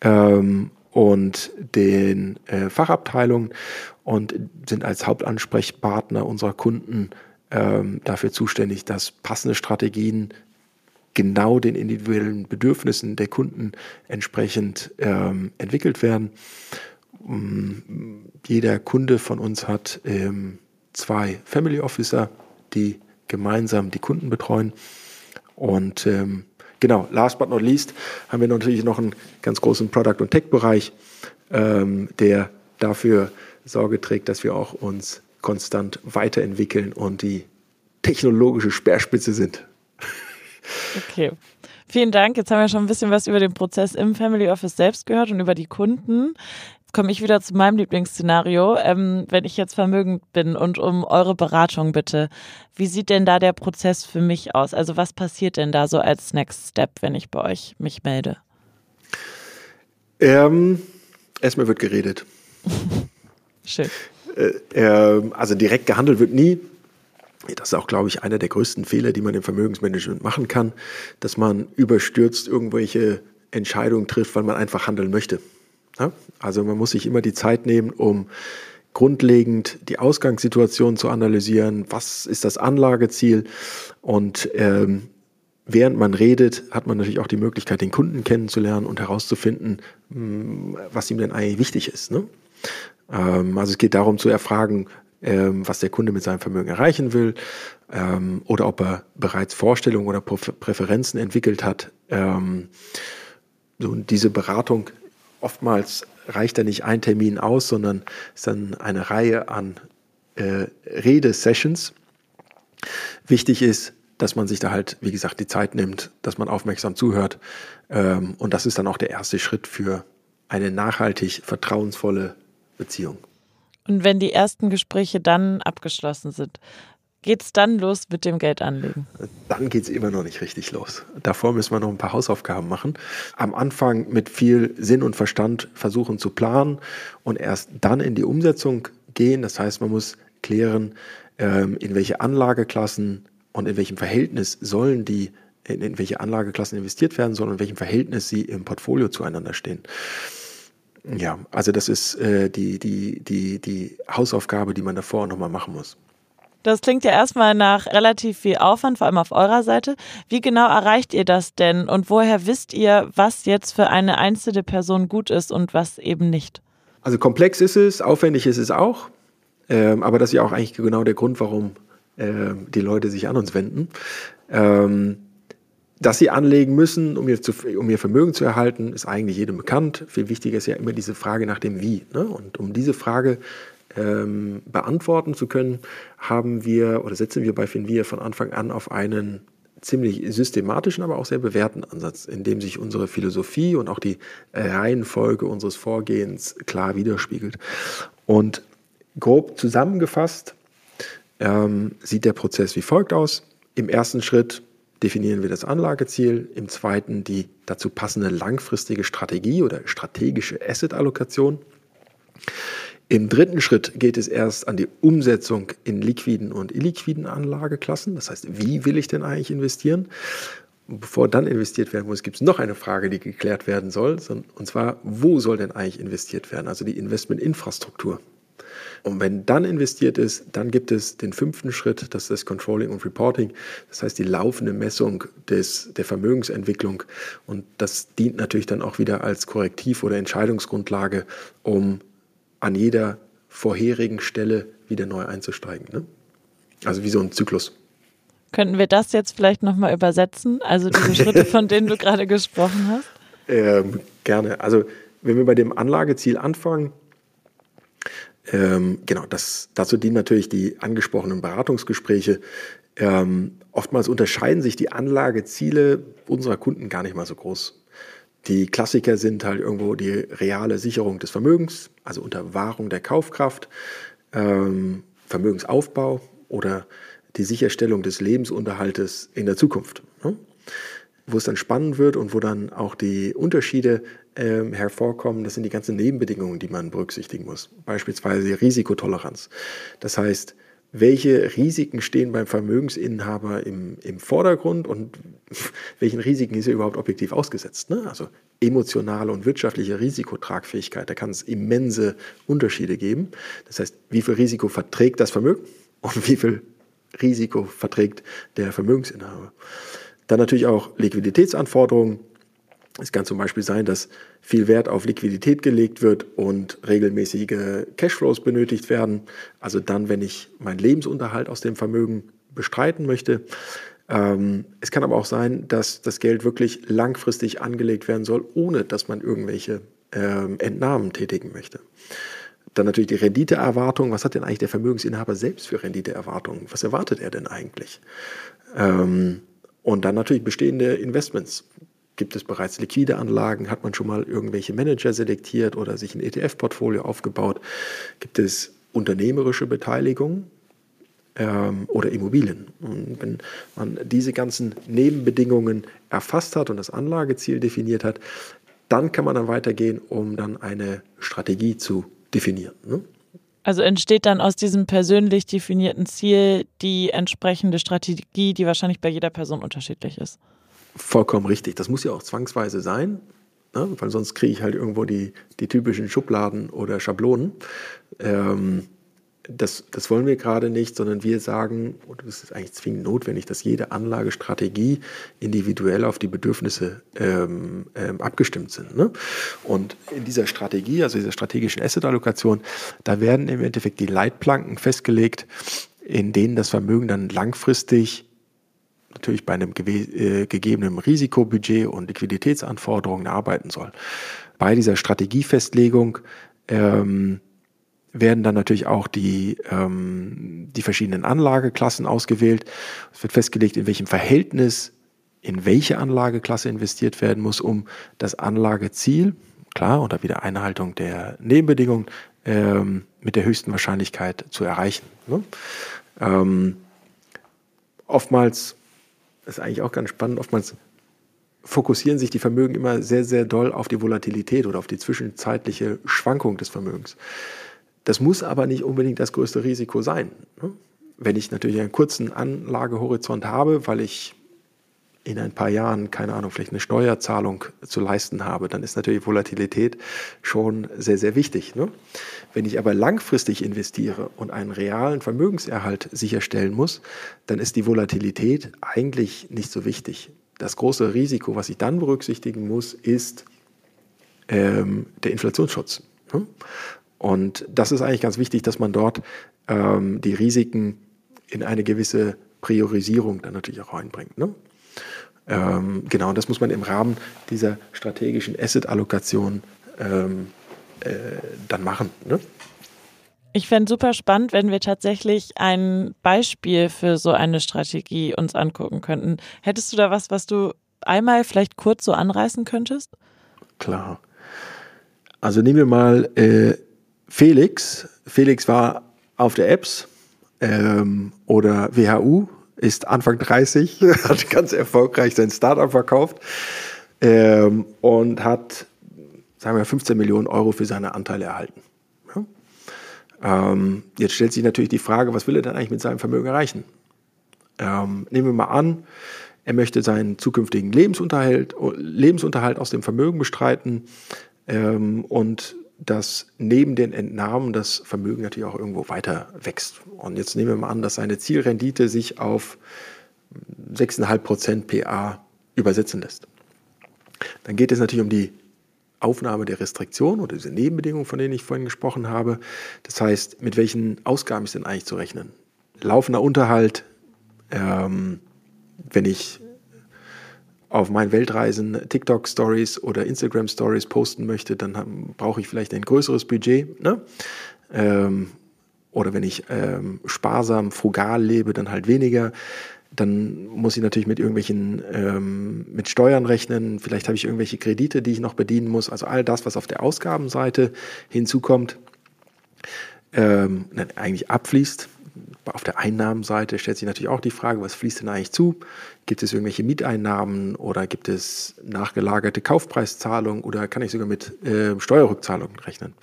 Speaker 7: ähm, und den äh, Fachabteilungen und sind als Hauptansprechpartner unserer Kunden ähm, dafür zuständig, dass passende Strategien genau den individuellen Bedürfnissen der Kunden entsprechend ähm, entwickelt werden. Um, jeder Kunde von uns hat ähm, zwei Family Officer, die gemeinsam die Kunden betreuen. Und ähm, genau, last but not least haben wir natürlich noch einen ganz großen Product- und Tech-Bereich, ähm, der dafür Sorge trägt, dass wir auch uns konstant weiterentwickeln und die technologische Speerspitze sind.
Speaker 3: Okay. Vielen Dank. Jetzt haben wir schon ein bisschen was über den Prozess im Family Office selbst gehört und über die Kunden komme ich wieder zu meinem Lieblingsszenario. Ähm, wenn ich jetzt vermögend bin und um eure Beratung bitte, wie sieht denn da der Prozess für mich aus? Also was passiert denn da so als Next Step, wenn ich bei euch mich melde?
Speaker 7: Ähm, erstmal wird geredet. [LAUGHS]
Speaker 3: Schön.
Speaker 7: Äh, äh, also direkt gehandelt wird nie. Das ist auch, glaube ich, einer der größten Fehler, die man im Vermögensmanagement machen kann, dass man überstürzt irgendwelche Entscheidungen trifft, weil man einfach handeln möchte. Ja? Also man muss sich immer die Zeit nehmen, um grundlegend die Ausgangssituation zu analysieren. Was ist das Anlageziel? Und ähm, während man redet, hat man natürlich auch die Möglichkeit, den Kunden kennenzulernen und herauszufinden, hm, was ihm denn eigentlich wichtig ist. Ne? Ähm, also es geht darum zu erfragen, ähm, was der Kunde mit seinem Vermögen erreichen will ähm, oder ob er bereits Vorstellungen oder Präferenzen entwickelt hat. Und diese Beratung oftmals reicht da nicht ein Termin aus, sondern es ist dann eine Reihe an äh, Redesessions. Wichtig ist, dass man sich da halt, wie gesagt, die Zeit nimmt, dass man aufmerksam zuhört. Ähm, und das ist dann auch der erste Schritt für eine nachhaltig vertrauensvolle Beziehung.
Speaker 3: Und wenn die ersten Gespräche dann abgeschlossen sind, geht es dann los mit dem Geld anlegen?
Speaker 7: Dann geht es immer noch nicht richtig los. Davor müssen wir noch ein paar Hausaufgaben machen. Am Anfang mit viel Sinn und Verstand versuchen zu planen und erst dann in die Umsetzung gehen. Das heißt, man muss klären, ähm, in welche Anlageklassen und in welchem Verhältnis sollen die, in welche Anlageklassen investiert werden sollen und in welchem Verhältnis sie im Portfolio zueinander stehen. Ja, also das ist äh, die, die, die, die Hausaufgabe, die man davor nochmal machen muss.
Speaker 3: Das klingt ja erstmal nach relativ viel Aufwand, vor allem auf eurer Seite. Wie genau erreicht ihr das denn und woher wisst ihr, was jetzt für eine einzelne Person gut ist und was eben nicht?
Speaker 7: Also komplex ist es, aufwendig ist es auch, ähm, aber das ist ja auch eigentlich genau der Grund, warum äh, die Leute sich an uns wenden. Ähm, dass sie anlegen müssen, um ihr, zu, um ihr Vermögen zu erhalten, ist eigentlich jedem bekannt. Viel wichtiger ist ja immer diese Frage nach dem Wie. Ne? Und um diese Frage ähm, beantworten zu können, haben wir oder setzen wir bei Finvia von Anfang an auf einen ziemlich systematischen, aber auch sehr bewährten Ansatz, in dem sich unsere Philosophie und auch die Reihenfolge unseres Vorgehens klar widerspiegelt. Und grob zusammengefasst ähm, sieht der Prozess wie folgt aus. Im ersten Schritt definieren wir das Anlageziel, im zweiten die dazu passende langfristige Strategie oder strategische Asset-Allokation. Im dritten Schritt geht es erst an die Umsetzung in liquiden und illiquiden Anlageklassen. Das heißt, wie will ich denn eigentlich investieren? Bevor dann investiert werden muss, gibt es noch eine Frage, die geklärt werden soll. Und zwar, wo soll denn eigentlich investiert werden? Also die Investmentinfrastruktur. Und wenn dann investiert ist, dann gibt es den fünften Schritt, das ist das Controlling und Reporting. Das heißt die laufende Messung des, der Vermögensentwicklung. Und das dient natürlich dann auch wieder als Korrektiv oder Entscheidungsgrundlage, um an jeder vorherigen Stelle wieder neu einzusteigen. Ne? Also wie so ein Zyklus.
Speaker 3: Könnten wir das jetzt vielleicht nochmal übersetzen? Also diese Schritte, von denen du gerade gesprochen hast? [LAUGHS]
Speaker 7: Ähm, gerne. Also wenn wir bei dem Anlageziel anfangen, ähm, genau, das, dazu dienen natürlich die angesprochenen Beratungsgespräche. Ähm, oftmals unterscheiden sich die Anlageziele unserer Kunden gar nicht mal so groß. Die Klassiker sind halt irgendwo die reale Sicherung des Vermögens, also unter Wahrung der Kaufkraft, ähm, Vermögensaufbau oder die Sicherstellung des Lebensunterhaltes in der Zukunft. Ne? Wo es dann spannend wird und wo dann auch die Unterschiede ähm, hervorkommen, das sind die ganzen Nebenbedingungen, die man berücksichtigen muss. Beispielsweise Risikotoleranz. Das heißt, welche Risiken stehen beim Vermögensinhaber im, im Vordergrund und [LAUGHS] welchen Risiken ist er überhaupt objektiv ausgesetzt. Ne? Also emotionale und wirtschaftliche Risikotragfähigkeit, da kann es immense Unterschiede geben. Das heißt, wie viel Risiko verträgt das Vermögen [LAUGHS] und wie viel Risiko verträgt der Vermögensinhaber. Dann natürlich auch Liquiditätsanforderungen. Es kann zum Beispiel sein, dass viel Wert auf Liquidität gelegt wird und regelmäßige Cashflows benötigt werden. Also dann, wenn ich meinen Lebensunterhalt aus dem Vermögen bestreiten möchte. Ähm, es kann aber auch sein, dass das Geld wirklich langfristig angelegt werden soll, ohne dass man irgendwelche ähm, Entnahmen tätigen möchte. Dann natürlich die Renditeerwartung. Was hat denn eigentlich der Vermögensinhaber selbst für Renditeerwartungen? Was erwartet er denn eigentlich? Ähm, und dann natürlich bestehende Investments. Gibt es bereits liquide Anlagen? Hat man schon mal irgendwelche Manager selektiert oder sich ein ETF-Portfolio aufgebaut? Gibt es unternehmerische Beteiligung ähm, oder Immobilien? Und wenn man diese ganzen Nebenbedingungen erfasst hat und das Anlageziel definiert hat, dann kann man dann weitergehen, um dann eine Strategie zu definieren. Ne?
Speaker 3: Also entsteht dann aus diesem persönlich definierten Ziel die entsprechende Strategie, die wahrscheinlich bei jeder Person unterschiedlich ist.
Speaker 7: Vollkommen richtig. Das muss ja auch zwangsweise sein, ne? weil sonst kriege ich halt irgendwo die, die typischen Schubladen oder Schablonen. Ähm, das, das wollen wir gerade nicht, sondern wir sagen, und das ist eigentlich zwingend notwendig, dass jede Anlagestrategie individuell auf die Bedürfnisse ähm, ähm, abgestimmt sind. Ne? Und in dieser Strategie, also dieser strategischen Asset-Allokation, da werden im Endeffekt die Leitplanken festgelegt, in denen das Vermögen dann langfristig natürlich bei einem äh, gegebenen Risikobudget und Liquiditätsanforderungen arbeiten soll. Bei dieser Strategiefestlegung ähm, werden dann natürlich auch die, ähm, die verschiedenen Anlageklassen ausgewählt. Es wird festgelegt, in welchem Verhältnis in welche Anlageklasse investiert werden muss, um das Anlageziel, klar, unter wieder Einhaltung der Nebenbedingungen, ähm, mit der höchsten Wahrscheinlichkeit zu erreichen. Ne? Ähm, oftmals ist eigentlich auch ganz spannend, oftmals fokussieren sich die Vermögen immer sehr, sehr doll auf die Volatilität oder auf die zwischenzeitliche Schwankung des Vermögens. Das muss aber nicht unbedingt das größte Risiko sein. Ne? Wenn ich natürlich einen kurzen Anlagehorizont habe, weil ich in ein paar Jahren, keine Ahnung, vielleicht eine Steuerzahlung zu leisten habe, dann ist natürlich Volatilität schon sehr, sehr wichtig. Ne? Wenn ich aber langfristig investiere und einen realen Vermögenserhalt sicherstellen muss, dann ist die Volatilität eigentlich nicht so wichtig. Das große Risiko, was ich dann berücksichtigen muss, ist ähm, der Inflationsschutz. Ne? Und das ist eigentlich ganz wichtig, dass man dort ähm, die Risiken in eine gewisse Priorisierung dann natürlich auch reinbringt. Ne? Ähm, genau, das muss man im Rahmen dieser strategischen Asset-Allokation ähm, äh, dann machen. Ne?
Speaker 3: Ich fände super spannend, wenn wir tatsächlich ein Beispiel für so eine Strategie uns angucken könnten. Hättest du da was, was du einmal vielleicht kurz so anreißen könntest?
Speaker 7: Klar. Also nehmen wir mal äh, Felix. Felix war auf der Apps ähm, oder WHU, ist Anfang 30, [LAUGHS] hat ganz erfolgreich sein Startup verkauft ähm, und hat, sagen wir, 15 Millionen Euro für seine Anteile erhalten. Ja? Ähm, jetzt stellt sich natürlich die Frage, was will er denn eigentlich mit seinem Vermögen erreichen? Ähm, nehmen wir mal an, er möchte seinen zukünftigen Lebensunterhalt, Lebensunterhalt aus dem Vermögen bestreiten ähm, und dass neben den Entnahmen das Vermögen natürlich auch irgendwo weiter wächst. Und jetzt nehmen wir mal an, dass seine Zielrendite sich auf 6,5 Prozent PA übersetzen lässt. Dann geht es natürlich um die Aufnahme der Restriktion oder diese Nebenbedingungen, von denen ich vorhin gesprochen habe. Das heißt, mit welchen Ausgaben ist denn eigentlich zu rechnen? Laufender Unterhalt, ähm, wenn ich auf meinen Weltreisen TikTok-Stories oder Instagram-Stories posten möchte, dann brauche ich vielleicht ein größeres Budget. Ne? Ähm, oder wenn ich ähm, sparsam, frugal lebe, dann halt weniger. Dann muss ich natürlich mit irgendwelchen, ähm, mit Steuern rechnen. Vielleicht habe ich irgendwelche Kredite, die ich noch bedienen muss. Also all das, was auf der Ausgabenseite hinzukommt, ähm, eigentlich abfließt auf der Einnahmenseite stellt sich natürlich auch die Frage, was fließt denn eigentlich zu? Gibt es irgendwelche Mieteinnahmen oder gibt es nachgelagerte Kaufpreiszahlungen oder kann ich sogar mit äh, Steuerrückzahlungen rechnen?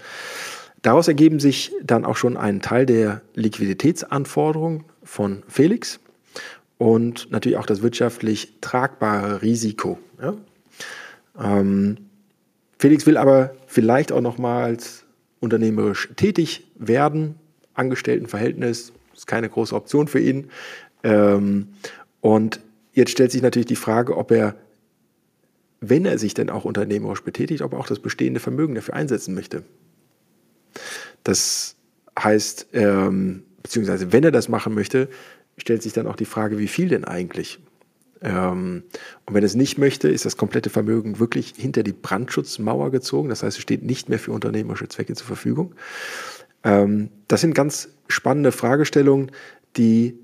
Speaker 7: Daraus ergeben sich dann auch schon ein Teil der Liquiditätsanforderungen von Felix und natürlich auch das wirtschaftlich tragbare Risiko. Ja? Ähm, Felix will aber vielleicht auch nochmals unternehmerisch tätig werden, Angestelltenverhältnis ist keine große Option für ihn. Ähm, und jetzt stellt sich natürlich die Frage, ob er, wenn er sich denn auch unternehmerisch betätigt, ob er auch das bestehende Vermögen dafür einsetzen möchte. Das heißt, ähm, beziehungsweise wenn er das machen möchte, stellt sich dann auch die Frage, wie viel denn eigentlich? Ähm, und wenn er es nicht möchte, ist das komplette Vermögen wirklich hinter die Brandschutzmauer gezogen. Das heißt, es steht nicht mehr für unternehmerische Zwecke zur Verfügung. Ähm, das sind ganz spannende Fragestellungen, die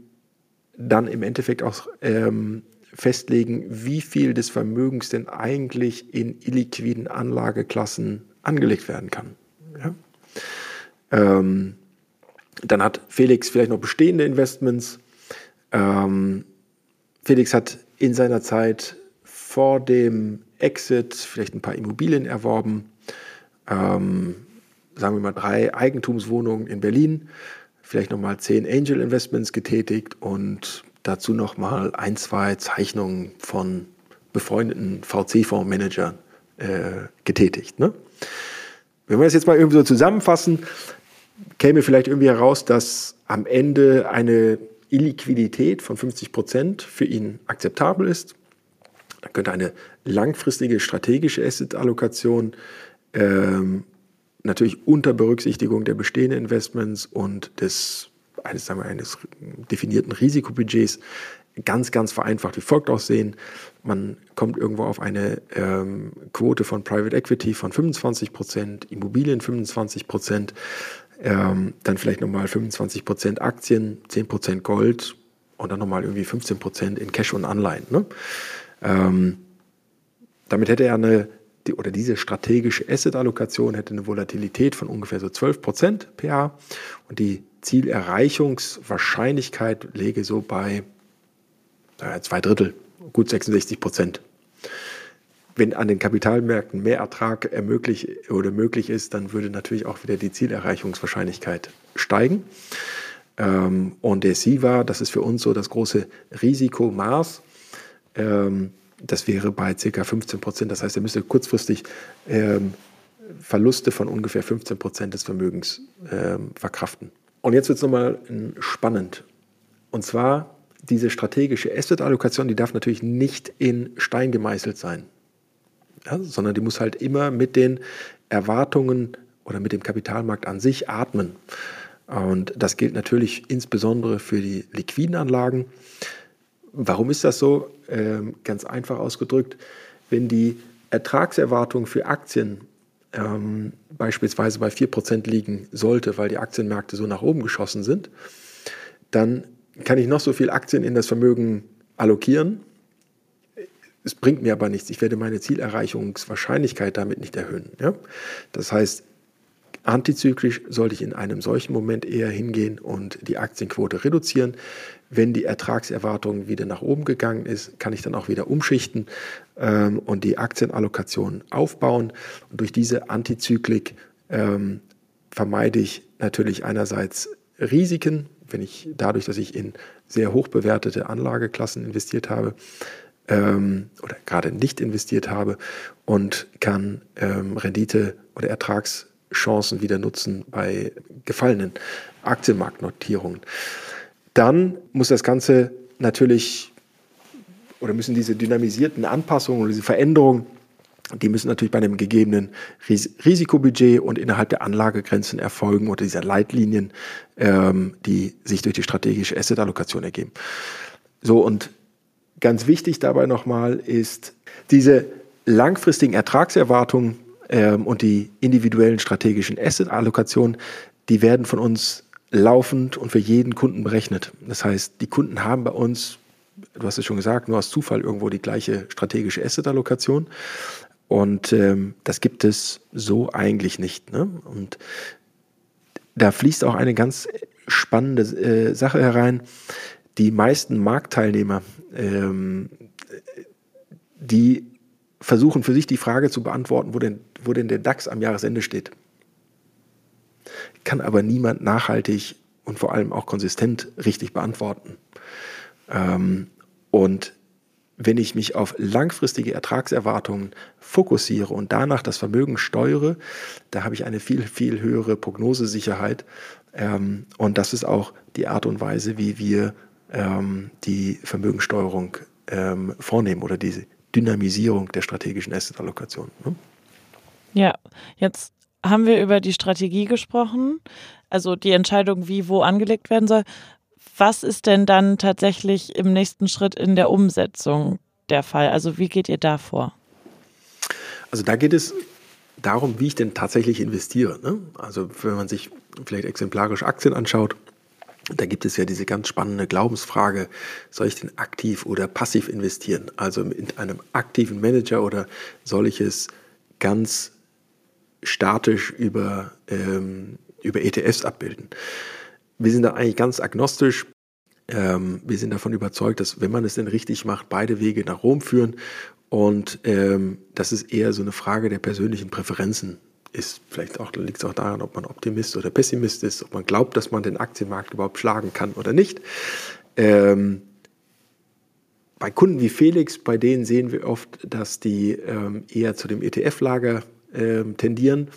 Speaker 7: dann im Endeffekt auch ähm, festlegen, wie viel des Vermögens denn eigentlich in illiquiden Anlageklassen angelegt werden kann. Ja? Ähm, dann hat Felix vielleicht noch bestehende Investments. Ähm, Felix hat in seiner Zeit vor dem Exit vielleicht ein paar Immobilien erworben. Ähm, sagen wir mal, drei Eigentumswohnungen in Berlin, vielleicht nochmal zehn Angel Investments getätigt und dazu nochmal ein, zwei Zeichnungen von befreundeten VC-Fondsmanagern äh, getätigt. Ne? Wenn wir das jetzt mal irgendwie so zusammenfassen, käme vielleicht irgendwie heraus, dass am Ende eine Illiquidität von 50 Prozent für ihn akzeptabel ist. Dann könnte eine langfristige strategische Asset-Allokation ähm, natürlich unter Berücksichtigung der bestehenden Investments und des eines, sagen wir, eines definierten Risikobudgets ganz, ganz vereinfacht wie folgt aussehen. Man kommt irgendwo auf eine ähm, Quote von Private Equity von 25 Prozent, Immobilien 25 Prozent, ähm, dann vielleicht nochmal 25 Prozent Aktien, 10 Prozent Gold und dann nochmal irgendwie 15 Prozent in Cash und Anleihen. Ne? Ähm, damit hätte er eine die, oder diese strategische Asset-Allokation hätte eine Volatilität von ungefähr so 12 Prozent PA und die Zielerreichungswahrscheinlichkeit läge so bei äh, zwei Drittel, gut 66 Prozent. Wenn an den Kapitalmärkten mehr Ertrag ermöglich oder möglich ist, dann würde natürlich auch wieder die Zielerreichungswahrscheinlichkeit steigen. Ähm, und der SIVA, das ist für uns so das große Risikomaß, Ähm, das wäre bei ca. 15 Prozent. Das heißt, er müsste kurzfristig ähm, Verluste von ungefähr 15 Prozent des Vermögens ähm, verkraften. Und jetzt wird es nochmal spannend. Und zwar diese strategische Asset-Allokation, die darf natürlich nicht in Stein gemeißelt sein, ja, sondern die muss halt immer mit den Erwartungen oder mit dem Kapitalmarkt an sich atmen. Und das gilt natürlich insbesondere für die liquiden Anlagen. Warum ist das so? Ähm, ganz einfach ausgedrückt, wenn die Ertragserwartung für Aktien ähm, beispielsweise bei 4% liegen sollte, weil die Aktienmärkte so nach oben geschossen sind, dann kann ich noch so viel Aktien in das Vermögen allokieren. Es bringt mir aber nichts. Ich werde meine Zielerreichungswahrscheinlichkeit damit nicht erhöhen. Ja? Das heißt, antizyklisch sollte ich in einem solchen Moment eher hingehen und die Aktienquote reduzieren. Wenn die Ertragserwartung wieder nach oben gegangen ist, kann ich dann auch wieder umschichten ähm, und die Aktienallokation aufbauen. Und durch diese Antizyklik ähm, vermeide ich natürlich einerseits Risiken, wenn ich dadurch, dass ich in sehr hoch bewertete Anlageklassen investiert habe ähm, oder gerade nicht investiert habe und kann ähm, Rendite oder Ertragschancen wieder nutzen bei gefallenen Aktienmarktnotierungen. Dann muss das Ganze natürlich oder müssen diese dynamisierten Anpassungen oder diese Veränderungen die müssen natürlich bei einem gegebenen Risikobudget und innerhalb der Anlagegrenzen erfolgen oder dieser Leitlinien, ähm, die sich durch die strategische Asset-Allokation ergeben. So, und ganz wichtig dabei nochmal ist, diese langfristigen Ertragserwartungen ähm, und die individuellen strategischen Asset-Allokationen, die werden von uns laufend und für jeden Kunden berechnet. Das heißt, die Kunden haben bei uns du hast es schon gesagt, nur aus Zufall irgendwo die gleiche strategische Asset-Allokation. Und ähm, das gibt es so eigentlich nicht. Ne? Und da fließt auch eine ganz spannende äh, Sache herein. Die meisten Marktteilnehmer, ähm, die versuchen für sich die Frage zu beantworten, wo denn, wo denn der DAX am Jahresende steht. Kann aber niemand nachhaltig und vor allem auch konsistent richtig beantworten. Ähm, und wenn ich mich auf langfristige Ertragserwartungen fokussiere und danach das Vermögen steuere, da habe ich eine viel, viel höhere Prognosesicherheit. Ähm, und das ist auch die Art und Weise, wie wir ähm, die Vermögenssteuerung ähm, vornehmen oder diese Dynamisierung der strategischen Assetallokation. Ne?
Speaker 3: Ja, jetzt haben wir über die Strategie gesprochen, also die Entscheidung, wie wo angelegt werden soll. Was ist denn dann tatsächlich im nächsten Schritt in der Umsetzung der Fall? Also wie geht ihr da vor?
Speaker 7: Also da geht es darum, wie ich denn tatsächlich investiere. Ne? Also wenn man sich vielleicht exemplarisch Aktien anschaut, da gibt es ja diese ganz spannende Glaubensfrage, soll ich denn aktiv oder passiv investieren? Also in einem aktiven Manager oder soll ich es ganz statisch über, ähm, über ETFs abbilden? Wir sind da eigentlich ganz agnostisch. Ähm, wir sind davon überzeugt, dass wenn man es denn richtig macht, beide Wege nach Rom führen. Und ähm, das ist eher so eine Frage der persönlichen Präferenzen ist. Vielleicht auch, liegt es auch daran, ob man Optimist oder Pessimist ist, ob man glaubt, dass man den Aktienmarkt überhaupt schlagen kann oder nicht. Ähm, bei Kunden wie Felix, bei denen sehen wir oft, dass die ähm, eher zu dem ETF-Lager ähm, tendieren,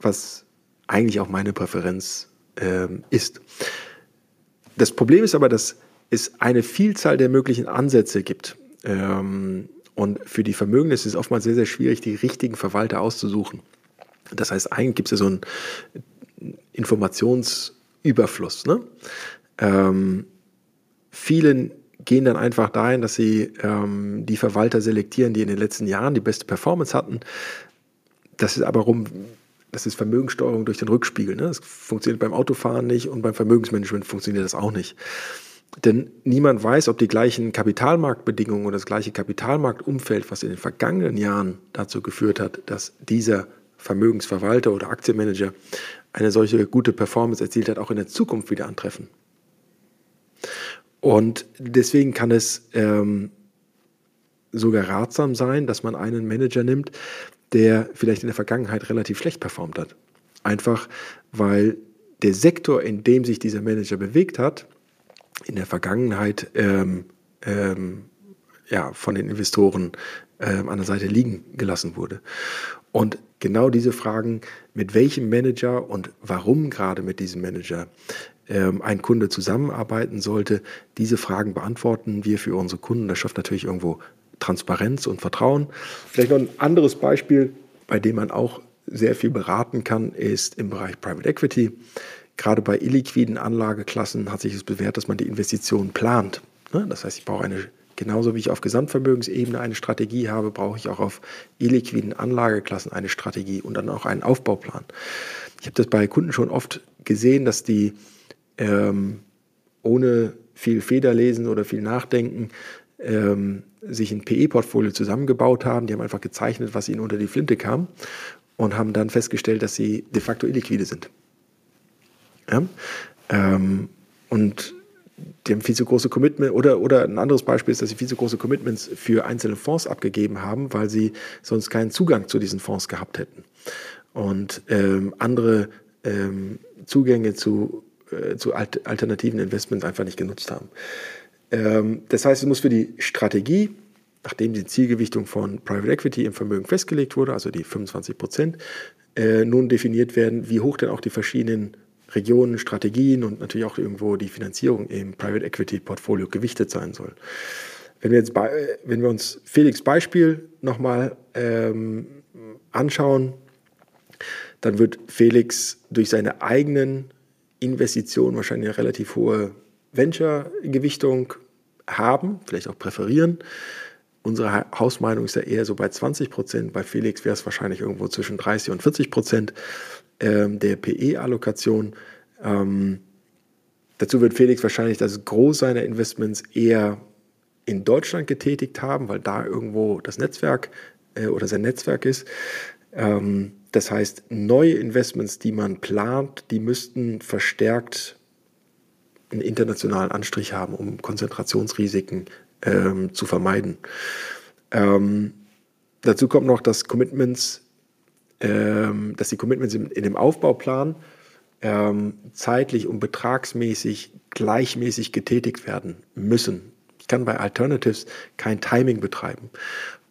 Speaker 7: was eigentlich auch meine Präferenz ähm, ist. Das Problem ist aber, dass es eine Vielzahl der möglichen Ansätze gibt. Ähm, und für die Vermögenden ist es oftmals sehr, sehr schwierig, die richtigen Verwalter auszusuchen. Das heißt, eigentlich gibt es ja so einen Informationsüberfluss. Ne? Ähm, vielen gehen dann einfach dahin, dass sie ähm, die Verwalter selektieren, die in den letzten Jahren die beste Performance hatten. Das ist aber rum das ist Vermögenssteuerung durch den Rückspiegel. Ne? Das funktioniert beim Autofahren nicht und beim Vermögensmanagement funktioniert das auch nicht. Denn niemand weiß, ob die gleichen Kapitalmarktbedingungen oder das gleiche Kapitalmarktumfeld, was in den vergangenen Jahren dazu geführt hat, dass dieser Vermögensverwalter oder Aktienmanager eine solche gute Performance erzielt hat, auch in der Zukunft wieder antreffen. Und deswegen kann es ähm, sogar ratsam sein, dass man einen Manager nimmt, der vielleicht in der Vergangenheit relativ schlecht performt hat. Einfach weil der Sektor, in dem sich dieser Manager bewegt hat, in der Vergangenheit ähm, ähm, ja, von den Investoren äh, an der Seite liegen gelassen wurde. Und genau diese Fragen, mit welchem Manager und warum gerade mit diesem Manager ähm, ein Kunde zusammenarbeiten sollte, diese Fragen beantworten wir für unsere Kunden. Das schafft natürlich irgendwo Transparenz und Vertrauen. Vielleicht noch ein anderes Beispiel, bei dem man auch sehr viel beraten kann, ist im Bereich Private Equity. Gerade bei illiquiden Anlageklassen hat sich es bewährt, dass man die Investitionen plant. Ne? Das heißt, ich brauche eine, genauso wie ich auf Gesamtvermögensebene eine Strategie habe, brauche ich auch auf illiquiden Anlageklassen eine Strategie und dann auch einen Aufbauplan. Ich habe das bei Kunden schon oft gesehen, dass die ähm, ohne viel Federlesen oder viel Nachdenken ähm, sich ein PE-Portfolio zusammengebaut haben. Die haben einfach gezeichnet, was ihnen unter die Flinte kam und haben dann festgestellt, dass sie de facto illiquide sind. Ja? Ähm, und die haben viel zu große Commitments, oder, oder ein anderes Beispiel ist, dass sie viel zu große Commitments für einzelne Fonds abgegeben haben, weil sie sonst keinen Zugang zu diesen Fonds gehabt hätten. Und ähm, andere ähm, Zugänge zu, äh, zu alternativen Investments einfach nicht genutzt haben. Ähm, das heißt, es muss für die Strategie, nachdem die Zielgewichtung von Private Equity im Vermögen festgelegt wurde, also die 25 Prozent, äh, nun definiert werden, wie hoch denn auch die verschiedenen Regionen, Strategien und natürlich auch irgendwo die Finanzierung im Private Equity Portfolio gewichtet sein soll. Wenn wir, jetzt bei, äh, wenn wir uns Felix Beispiel nochmal ähm, anschauen, dann wird Felix durch seine eigenen Investitionen wahrscheinlich eine relativ hohe Venture-Gewichtung haben, vielleicht auch präferieren. Unsere Hausmeinung ist ja eher so bei 20 Prozent. Bei Felix wäre es wahrscheinlich irgendwo zwischen 30 und 40 Prozent ähm, der PE-Allokation. Ähm, dazu wird Felix wahrscheinlich das Groß seiner Investments eher in Deutschland getätigt haben, weil da irgendwo das Netzwerk äh, oder sein Netzwerk ist. Ähm, das heißt, neue Investments, die man plant, die müssten verstärkt einen internationalen Anstrich haben, um Konzentrationsrisiken ähm, zu vermeiden. Ähm, dazu kommt noch, dass Commitments, ähm, dass die Commitments in, in dem Aufbauplan ähm, zeitlich und betragsmäßig gleichmäßig getätigt werden müssen. Ich kann bei Alternatives kein Timing betreiben.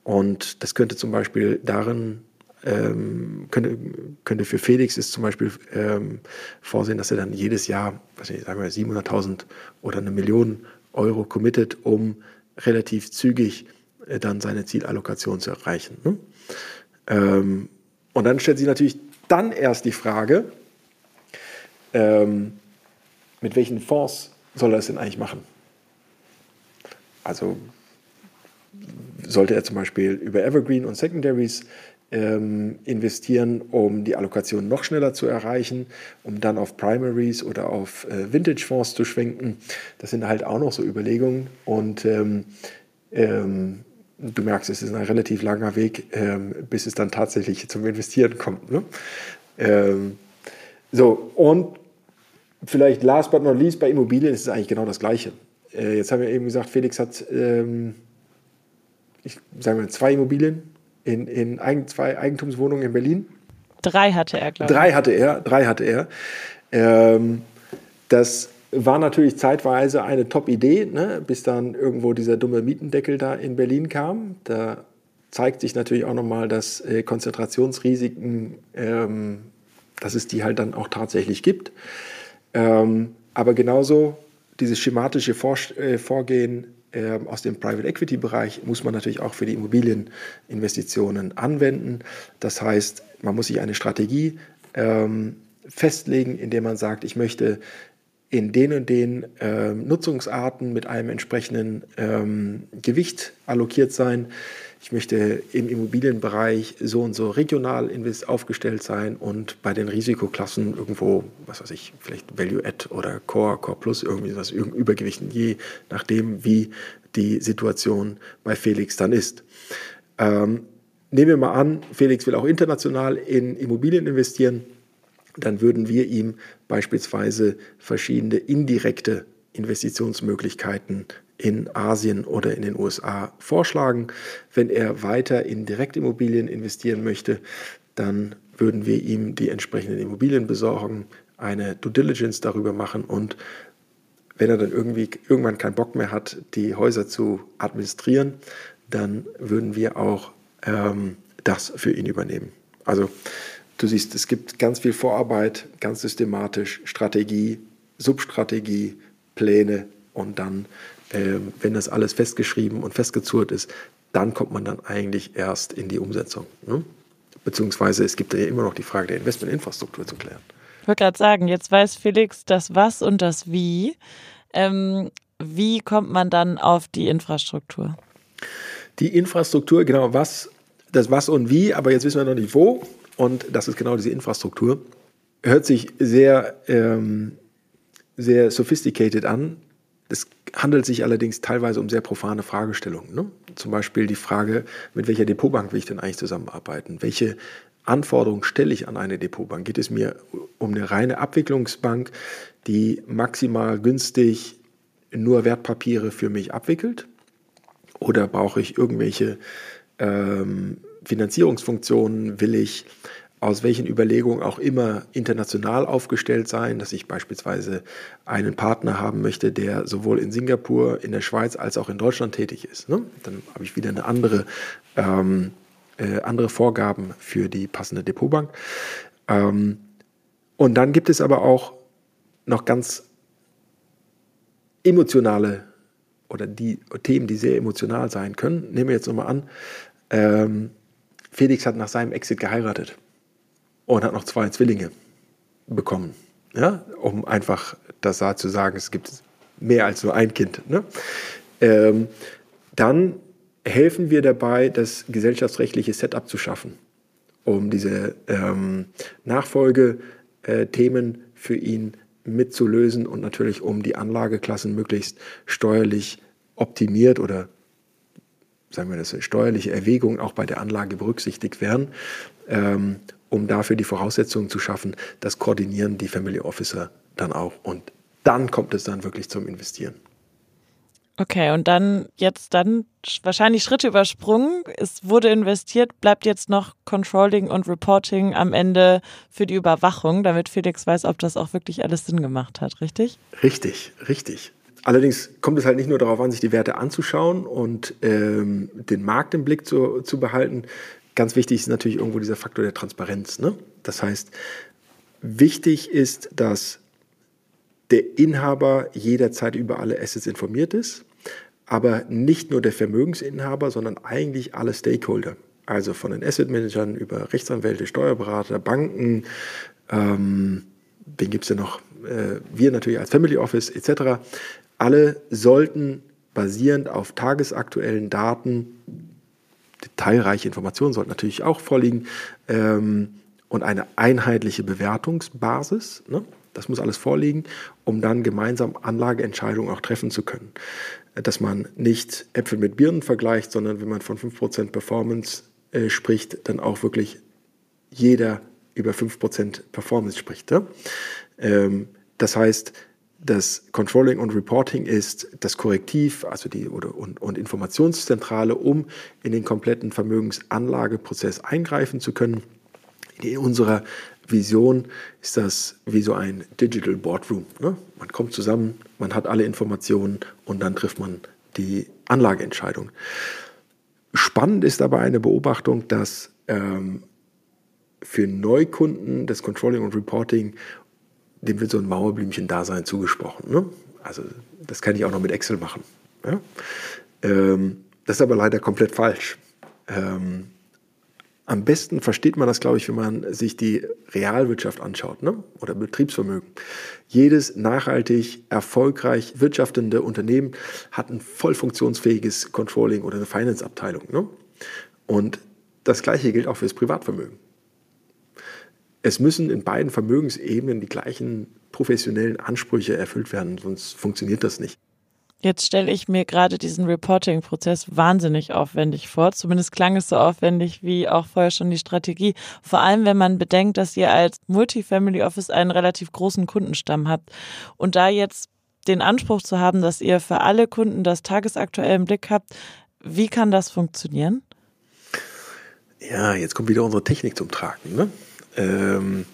Speaker 7: Und das könnte zum Beispiel darin ähm, könnte, könnte für Felix ist zum Beispiel ähm, vorsehen, dass er dann jedes Jahr, was ich sagen wir 700.000 oder eine Million Euro committet, um relativ zügig äh, dann seine Zielallokation zu erreichen. Ne? Ähm, und dann stellt sich natürlich dann erst die Frage, ähm, mit welchen Fonds soll er es denn eigentlich machen? Also sollte er zum Beispiel über Evergreen und Secondaries ähm, investieren, um die Allokation noch schneller zu erreichen, um dann auf Primaries oder auf äh, Vintage-Fonds zu schwenken. Das sind halt auch noch so Überlegungen. Und ähm, ähm, du merkst, es ist ein relativ langer Weg, ähm, bis es dann tatsächlich zum Investieren kommt. Ne? Ähm, so, und vielleicht last but not least, bei Immobilien ist es eigentlich genau das Gleiche. Äh, jetzt haben wir eben gesagt, Felix hat, ähm, ich sage mal, zwei Immobilien in, in Eigen, zwei Eigentumswohnungen in Berlin.
Speaker 3: Drei hatte er, glaube
Speaker 7: ich. Drei hatte er, drei hatte er. Ähm, das war natürlich zeitweise eine Top-Idee, ne, bis dann irgendwo dieser dumme Mietendeckel da in Berlin kam. Da zeigt sich natürlich auch nochmal, dass äh, Konzentrationsrisiken, ähm, dass es die halt dann auch tatsächlich gibt. Ähm, aber genauso dieses schematische Vor äh, Vorgehen aus dem Private Equity Bereich muss man natürlich auch für die Immobilieninvestitionen anwenden. Das heißt, man muss sich eine Strategie ähm, festlegen, indem man sagt, ich möchte in den und den ähm, Nutzungsarten mit einem entsprechenden ähm, Gewicht allokiert sein ich möchte im Immobilienbereich so und so regional aufgestellt sein und bei den Risikoklassen irgendwo, was weiß ich, vielleicht Value Add oder Core, Core Plus, irgendwie was Übergewichten, je nachdem, wie die Situation bei Felix dann ist. Ähm, nehmen wir mal an, Felix will auch international in Immobilien investieren, dann würden wir ihm beispielsweise verschiedene indirekte Investitionsmöglichkeiten in Asien oder in den USA vorschlagen. Wenn er weiter in Direktimmobilien investieren möchte, dann würden wir ihm die entsprechenden Immobilien besorgen, eine Due Diligence darüber machen und wenn er dann irgendwie irgendwann keinen Bock mehr hat, die Häuser zu administrieren, dann würden wir auch ähm, das für ihn übernehmen. Also du siehst, es gibt ganz viel Vorarbeit, ganz systematisch, Strategie, Substrategie, Pläne und dann, äh, wenn das alles festgeschrieben und festgezurrt ist, dann kommt man dann eigentlich erst in die Umsetzung. Ne? Beziehungsweise es gibt ja immer noch die Frage der Investmentinfrastruktur zu klären.
Speaker 3: Ich wollte gerade sagen, jetzt weiß Felix das Was und das Wie. Ähm, wie kommt man dann auf die Infrastruktur?
Speaker 7: Die Infrastruktur, genau, was, das Was und Wie, aber jetzt wissen wir noch nicht wo. Und das ist genau diese Infrastruktur. Hört sich sehr, ähm, sehr sophisticated an. Es handelt sich allerdings teilweise um sehr profane Fragestellungen. Ne? Zum Beispiel die Frage, mit welcher Depotbank will ich denn eigentlich zusammenarbeiten? Welche Anforderungen stelle ich an eine Depotbank? Geht es mir um eine reine Abwicklungsbank, die maximal günstig nur Wertpapiere für mich abwickelt? Oder brauche ich irgendwelche ähm, Finanzierungsfunktionen? Will ich aus welchen Überlegungen auch immer international aufgestellt sein, dass ich beispielsweise einen Partner haben möchte, der sowohl in Singapur, in der Schweiz als auch in Deutschland tätig ist. Ne? Dann habe ich wieder eine andere, ähm, äh, andere Vorgaben für die passende Depotbank. Ähm, und dann gibt es aber auch noch ganz emotionale oder die Themen, die sehr emotional sein können. Nehmen wir jetzt nochmal an, ähm, Felix hat nach seinem Exit geheiratet und hat noch zwei Zwillinge bekommen. Ja, um einfach das da zu sagen, es gibt mehr als nur ein Kind. Ne? Ähm, dann helfen wir dabei, das gesellschaftsrechtliche Setup zu schaffen, um diese ähm, Nachfolgethemen für ihn mitzulösen und natürlich um die Anlageklassen möglichst steuerlich optimiert oder sagen wir das, steuerliche Erwägungen auch bei der Anlage berücksichtigt werden. Ähm, um dafür die Voraussetzungen zu schaffen, das koordinieren die Family Officer dann auch. Und dann kommt es dann wirklich zum Investieren.
Speaker 3: Okay, und dann jetzt dann wahrscheinlich Schritte übersprungen. Es wurde investiert, bleibt jetzt noch Controlling und Reporting am Ende für die Überwachung, damit Felix weiß, ob das auch wirklich alles Sinn gemacht hat, richtig?
Speaker 7: Richtig, richtig. Allerdings kommt es halt nicht nur darauf an, sich die Werte anzuschauen und ähm, den Markt im Blick zu, zu behalten. Ganz wichtig ist natürlich irgendwo dieser Faktor der Transparenz. Ne? Das heißt, wichtig ist, dass der Inhaber jederzeit über alle Assets informiert ist, aber nicht nur der Vermögensinhaber, sondern eigentlich alle Stakeholder. Also von den Asset Managern über Rechtsanwälte, Steuerberater, Banken, ähm, wen gibt es denn noch? Äh, wir natürlich als Family Office etc. Alle sollten basierend auf tagesaktuellen Daten detailreiche Informationen sollten natürlich auch vorliegen ähm, und eine einheitliche Bewertungsbasis. Ne? Das muss alles vorliegen, um dann gemeinsam Anlageentscheidungen auch treffen zu können. Dass man nicht Äpfel mit Birnen vergleicht, sondern wenn man von 5% Performance äh, spricht, dann auch wirklich jeder über 5% Performance spricht. Ne? Ähm, das heißt, das Controlling und Reporting ist das Korrektiv, also die oder, und, und Informationszentrale, um in den kompletten Vermögensanlageprozess eingreifen zu können. In unserer Vision ist das wie so ein Digital Boardroom. Ne? Man kommt zusammen, man hat alle Informationen und dann trifft man die Anlageentscheidung. Spannend ist dabei eine Beobachtung, dass ähm, für Neukunden das Controlling und Reporting dem wird so ein Mauerblümchen-Dasein zugesprochen. Ne? Also das kann ich auch noch mit Excel machen. Ja? Ähm, das ist aber leider komplett falsch. Ähm, am besten versteht man das, glaube ich, wenn man sich die Realwirtschaft anschaut ne? oder Betriebsvermögen. Jedes nachhaltig, erfolgreich wirtschaftende Unternehmen hat ein voll funktionsfähiges Controlling oder eine Finance-Abteilung. Ne? Und das Gleiche gilt auch für das Privatvermögen es müssen in beiden Vermögensebenen die gleichen professionellen Ansprüche erfüllt werden, sonst funktioniert das nicht.
Speaker 3: Jetzt stelle ich mir gerade diesen Reporting-Prozess wahnsinnig aufwendig vor. Zumindest klang es so aufwendig wie auch vorher schon die Strategie. Vor allem, wenn man bedenkt, dass ihr als Multifamily Office einen relativ großen Kundenstamm habt. Und da jetzt den Anspruch zu haben, dass ihr für alle Kunden das tagesaktuell im Blick habt, wie kann das funktionieren?
Speaker 7: Ja, jetzt kommt wieder unsere Technik zum Tragen. Ne? Ähm,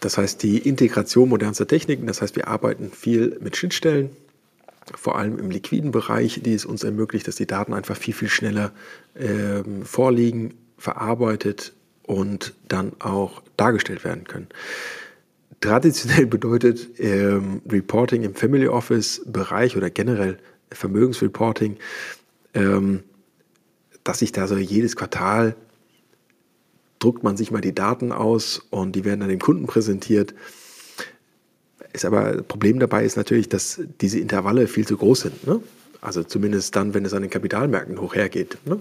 Speaker 7: Das heißt, die Integration modernster Techniken, das heißt, wir arbeiten viel mit Schnittstellen, vor allem im liquiden Bereich, die es uns ermöglicht, dass die Daten einfach viel, viel schneller äh, vorliegen, verarbeitet und dann auch dargestellt werden können. Traditionell [LAUGHS] bedeutet ähm, Reporting im Family Office Bereich oder generell Vermögensreporting, ähm, dass sich da so jedes Quartal druckt man sich mal die Daten aus und die werden dann dem Kunden präsentiert. Ist aber das Problem dabei ist natürlich, dass diese Intervalle viel zu groß sind. Ne? Also zumindest dann, wenn es an den Kapitalmärkten hochhergeht. Ne?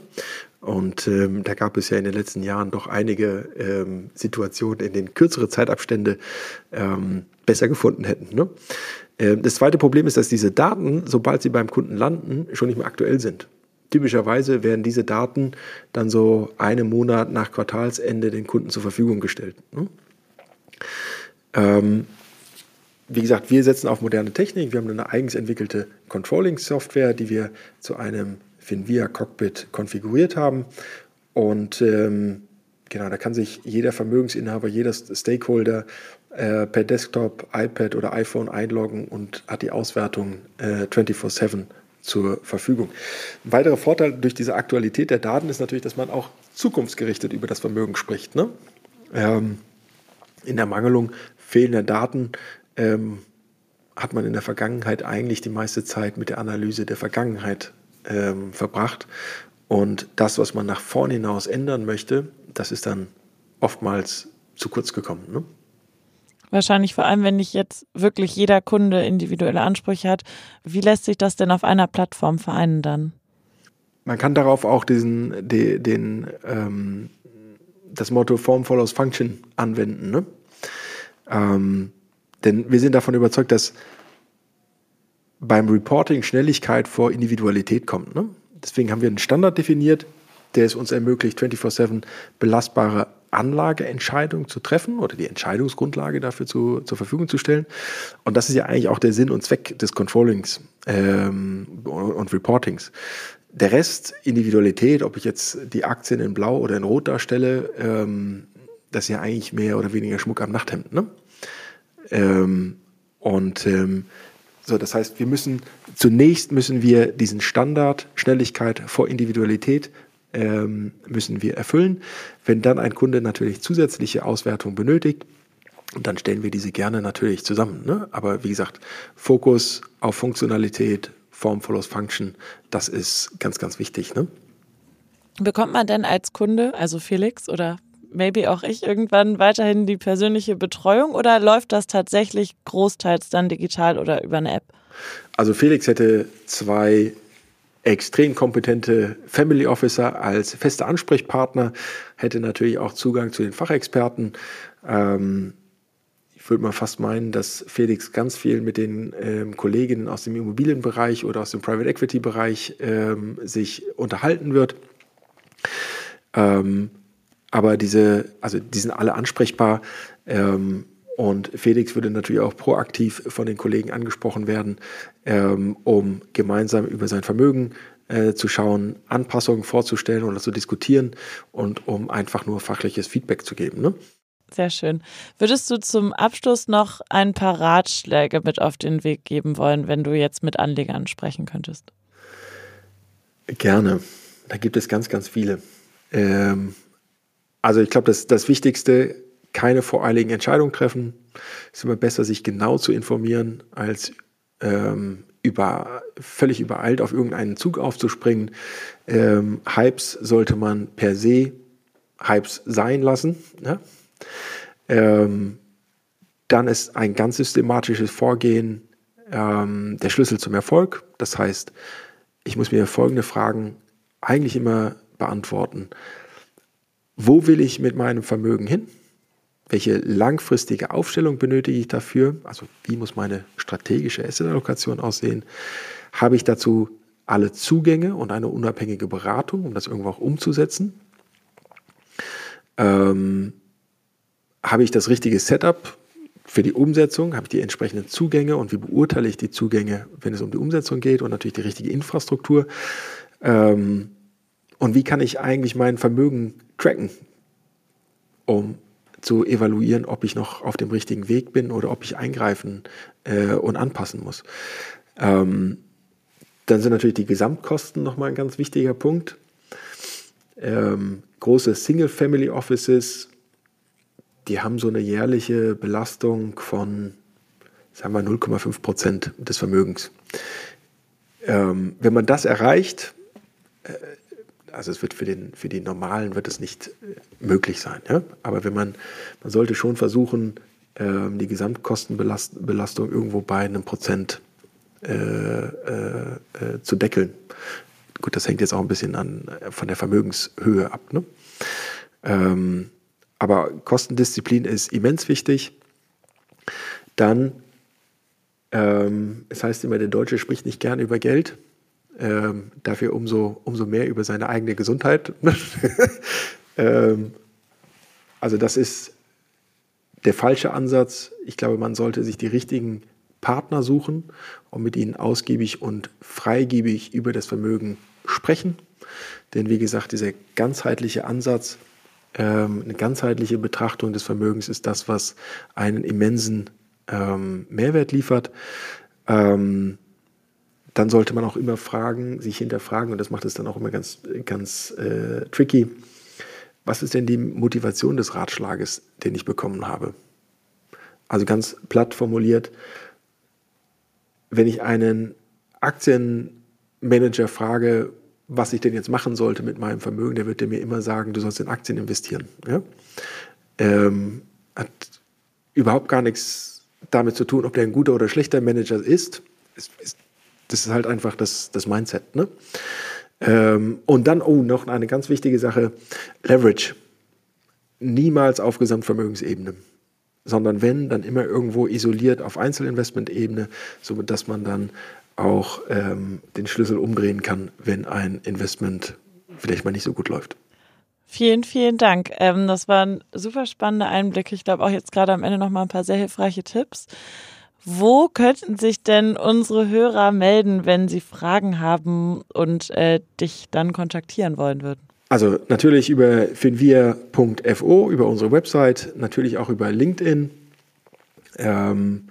Speaker 7: Und ähm, da gab es ja in den letzten Jahren doch einige ähm, Situationen, in denen kürzere Zeitabstände ähm, besser gefunden hätten. Ne? Ähm, das zweite Problem ist, dass diese Daten, sobald sie beim Kunden landen, schon nicht mehr aktuell sind. Typischerweise werden diese Daten dann so einen Monat nach Quartalsende den Kunden zur Verfügung gestellt. Ne? Ähm, wie gesagt, wir setzen auf moderne Technik. Wir haben eine eigens entwickelte Controlling-Software, die wir zu einem Finvia Cockpit konfiguriert haben. Und ähm, genau, da kann sich jeder Vermögensinhaber, jeder Stakeholder äh, per Desktop, iPad oder iPhone einloggen und hat die Auswertung äh, 24/7 zur Verfügung. Ein weiterer Vorteil durch diese Aktualität der Daten ist natürlich, dass man auch zukunftsgerichtet über das Vermögen spricht. Ne? Ähm, in der Mangelung fehlender Daten ähm, hat man in der Vergangenheit eigentlich die meiste Zeit mit der Analyse der Vergangenheit ähm, verbracht. Und das, was man nach vorn hinaus ändern möchte, das ist dann oftmals zu kurz gekommen. Ne?
Speaker 3: Wahrscheinlich vor allem, wenn nicht jetzt wirklich jeder Kunde individuelle Ansprüche hat. Wie lässt sich das denn auf einer Plattform vereinen dann?
Speaker 7: Man kann darauf auch diesen, den, den ähm, das Motto Form follows Function anwenden. Ne? Ähm, denn wir sind davon überzeugt, dass beim Reporting Schnelligkeit vor Individualität kommt. Ne? Deswegen haben wir einen Standard definiert, der es uns ermöglicht, 24-7 belastbare Anlageentscheidungen zu treffen oder die Entscheidungsgrundlage dafür zu, zur Verfügung zu stellen. Und das ist ja eigentlich auch der Sinn und Zweck des Controllings ähm, und Reportings. Der Rest, Individualität, ob ich jetzt die Aktien in Blau oder in Rot darstelle, ähm, das ist ja eigentlich mehr oder weniger Schmuck am Nachthemd. Ne? Ähm, und ähm, so, das heißt, wir müssen zunächst müssen wir diesen Standard Schnelligkeit vor Individualität ähm, müssen wir erfüllen. Wenn dann ein Kunde natürlich zusätzliche Auswertung benötigt, dann stellen wir diese gerne natürlich zusammen. Ne? Aber wie gesagt, Fokus auf Funktionalität, Form follows Function, das ist ganz, ganz wichtig. Ne?
Speaker 3: Bekommt man denn als Kunde, also Felix oder maybe auch ich irgendwann weiterhin die persönliche Betreuung oder läuft das tatsächlich großteils dann digital oder über eine App?
Speaker 7: Also Felix hätte zwei extrem kompetente Family Officer als fester Ansprechpartner, hätte natürlich auch Zugang zu den Fachexperten. Ähm, ich würde mal fast meinen, dass Felix ganz viel mit den ähm, Kolleginnen aus dem Immobilienbereich oder aus dem Private Equity Bereich ähm, sich unterhalten wird. Ähm, aber diese, also die sind alle ansprechbar. Und Felix würde natürlich auch proaktiv von den Kollegen angesprochen werden, ähm, um gemeinsam über sein Vermögen äh, zu schauen, Anpassungen vorzustellen oder zu diskutieren und um einfach nur fachliches Feedback zu geben. Ne?
Speaker 3: Sehr schön. Würdest du zum Abschluss noch ein paar Ratschläge mit auf den Weg geben wollen, wenn du jetzt mit Anlegern sprechen könntest?
Speaker 7: Gerne. Da gibt es ganz, ganz viele. Ähm, also ich glaube, das, das Wichtigste keine voreiligen Entscheidungen treffen. Es ist immer besser, sich genau zu informieren, als ähm, über, völlig übereilt auf irgendeinen Zug aufzuspringen. Ähm, Hypes sollte man per se Hypes sein lassen. Ne? Ähm, dann ist ein ganz systematisches Vorgehen ähm, der Schlüssel zum Erfolg. Das heißt, ich muss mir folgende Fragen eigentlich immer beantworten. Wo will ich mit meinem Vermögen hin? Welche langfristige Aufstellung benötige ich dafür? Also wie muss meine strategische Asset-Allokation aussehen? Habe ich dazu alle Zugänge und eine unabhängige Beratung, um das irgendwo auch umzusetzen? Ähm, habe ich das richtige Setup für die Umsetzung? Habe ich die entsprechenden Zugänge und wie beurteile ich die Zugänge, wenn es um die Umsetzung geht und natürlich die richtige Infrastruktur? Ähm, und wie kann ich eigentlich mein Vermögen tracken, um zu evaluieren, ob ich noch auf dem richtigen Weg bin oder ob ich eingreifen äh, und anpassen muss. Ähm, dann sind natürlich die Gesamtkosten nochmal ein ganz wichtiger Punkt. Ähm, große Single-Family-Offices, die haben so eine jährliche Belastung von, sagen wir, 0,5 Prozent des Vermögens. Ähm, wenn man das erreicht, äh, also es wird für, den, für die Normalen wird es nicht äh, möglich sein. Ja? Aber wenn man, man sollte schon versuchen, ähm, die Gesamtkostenbelastung irgendwo bei einem Prozent äh, äh, äh, zu deckeln. Gut, das hängt jetzt auch ein bisschen an, äh, von der Vermögenshöhe ab. Ne? Ähm, aber Kostendisziplin ist immens wichtig. Dann, ähm, es heißt immer, der Deutsche spricht nicht gerne über Geld ähm, dafür umso, umso mehr über seine eigene Gesundheit. [LAUGHS] ähm, also das ist der falsche Ansatz. Ich glaube, man sollte sich die richtigen Partner suchen und mit ihnen ausgiebig und freigebig über das Vermögen sprechen. Denn wie gesagt, dieser ganzheitliche Ansatz, ähm, eine ganzheitliche Betrachtung des Vermögens ist das, was einen immensen ähm, Mehrwert liefert. Ähm, dann sollte man auch immer fragen, sich hinterfragen, und das macht es dann auch immer ganz, ganz äh, tricky, was ist denn die Motivation des Ratschlages, den ich bekommen habe? Also ganz platt formuliert, wenn ich einen Aktienmanager frage, was ich denn jetzt machen sollte mit meinem Vermögen, der wird mir immer sagen, du sollst in Aktien investieren. Ja? Ähm, hat überhaupt gar nichts damit zu tun, ob der ein guter oder schlechter Manager ist. Es ist das ist halt einfach das, das Mindset. Ne? Ähm, und dann, oh, noch eine ganz wichtige Sache, Leverage. Niemals auf Gesamtvermögensebene, sondern wenn, dann immer irgendwo isoliert auf Einzelinvestment-Ebene, sodass man dann auch ähm, den Schlüssel umdrehen kann, wenn ein Investment vielleicht mal nicht so gut läuft.
Speaker 3: Vielen, vielen Dank. Ähm, das waren super spannende Einblicke. Ich glaube auch jetzt gerade am Ende noch mal ein paar sehr hilfreiche Tipps. Wo könnten sich denn unsere Hörer melden, wenn sie Fragen haben und äh, dich dann kontaktieren wollen würden?
Speaker 7: Also natürlich über finvia.fo, über unsere Website, natürlich auch über LinkedIn. Ähm,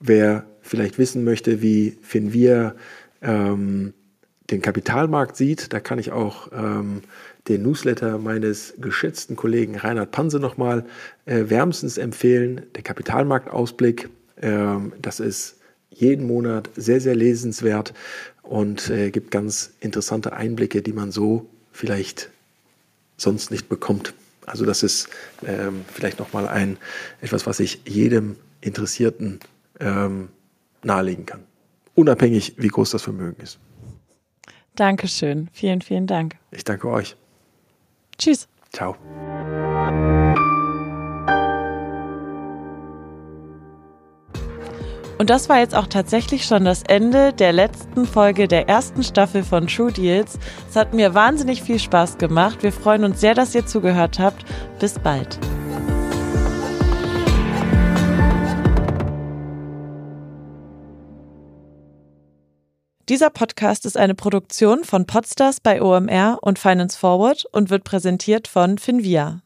Speaker 7: wer vielleicht wissen möchte, wie Finvia ähm, den Kapitalmarkt sieht, da kann ich auch ähm, den Newsletter meines geschätzten Kollegen Reinhard Panse nochmal äh, wärmstens empfehlen. Der Kapitalmarktausblick das ist jeden Monat sehr, sehr lesenswert und äh, gibt ganz interessante Einblicke, die man so vielleicht sonst nicht bekommt. Also das ist ähm, vielleicht nochmal ein etwas, was ich jedem Interessierten ähm, nahelegen kann. Unabhängig, wie groß das Vermögen ist.
Speaker 3: Dankeschön. Vielen, vielen Dank.
Speaker 7: Ich danke euch.
Speaker 3: Tschüss.
Speaker 7: Ciao.
Speaker 3: Und das war jetzt auch tatsächlich schon das Ende der letzten Folge der ersten Staffel von True Deals. Es hat mir wahnsinnig viel Spaß gemacht. Wir freuen uns sehr, dass ihr zugehört habt. Bis bald. Dieser Podcast ist eine Produktion von Podstars bei OMR und Finance Forward und wird präsentiert von Finvia.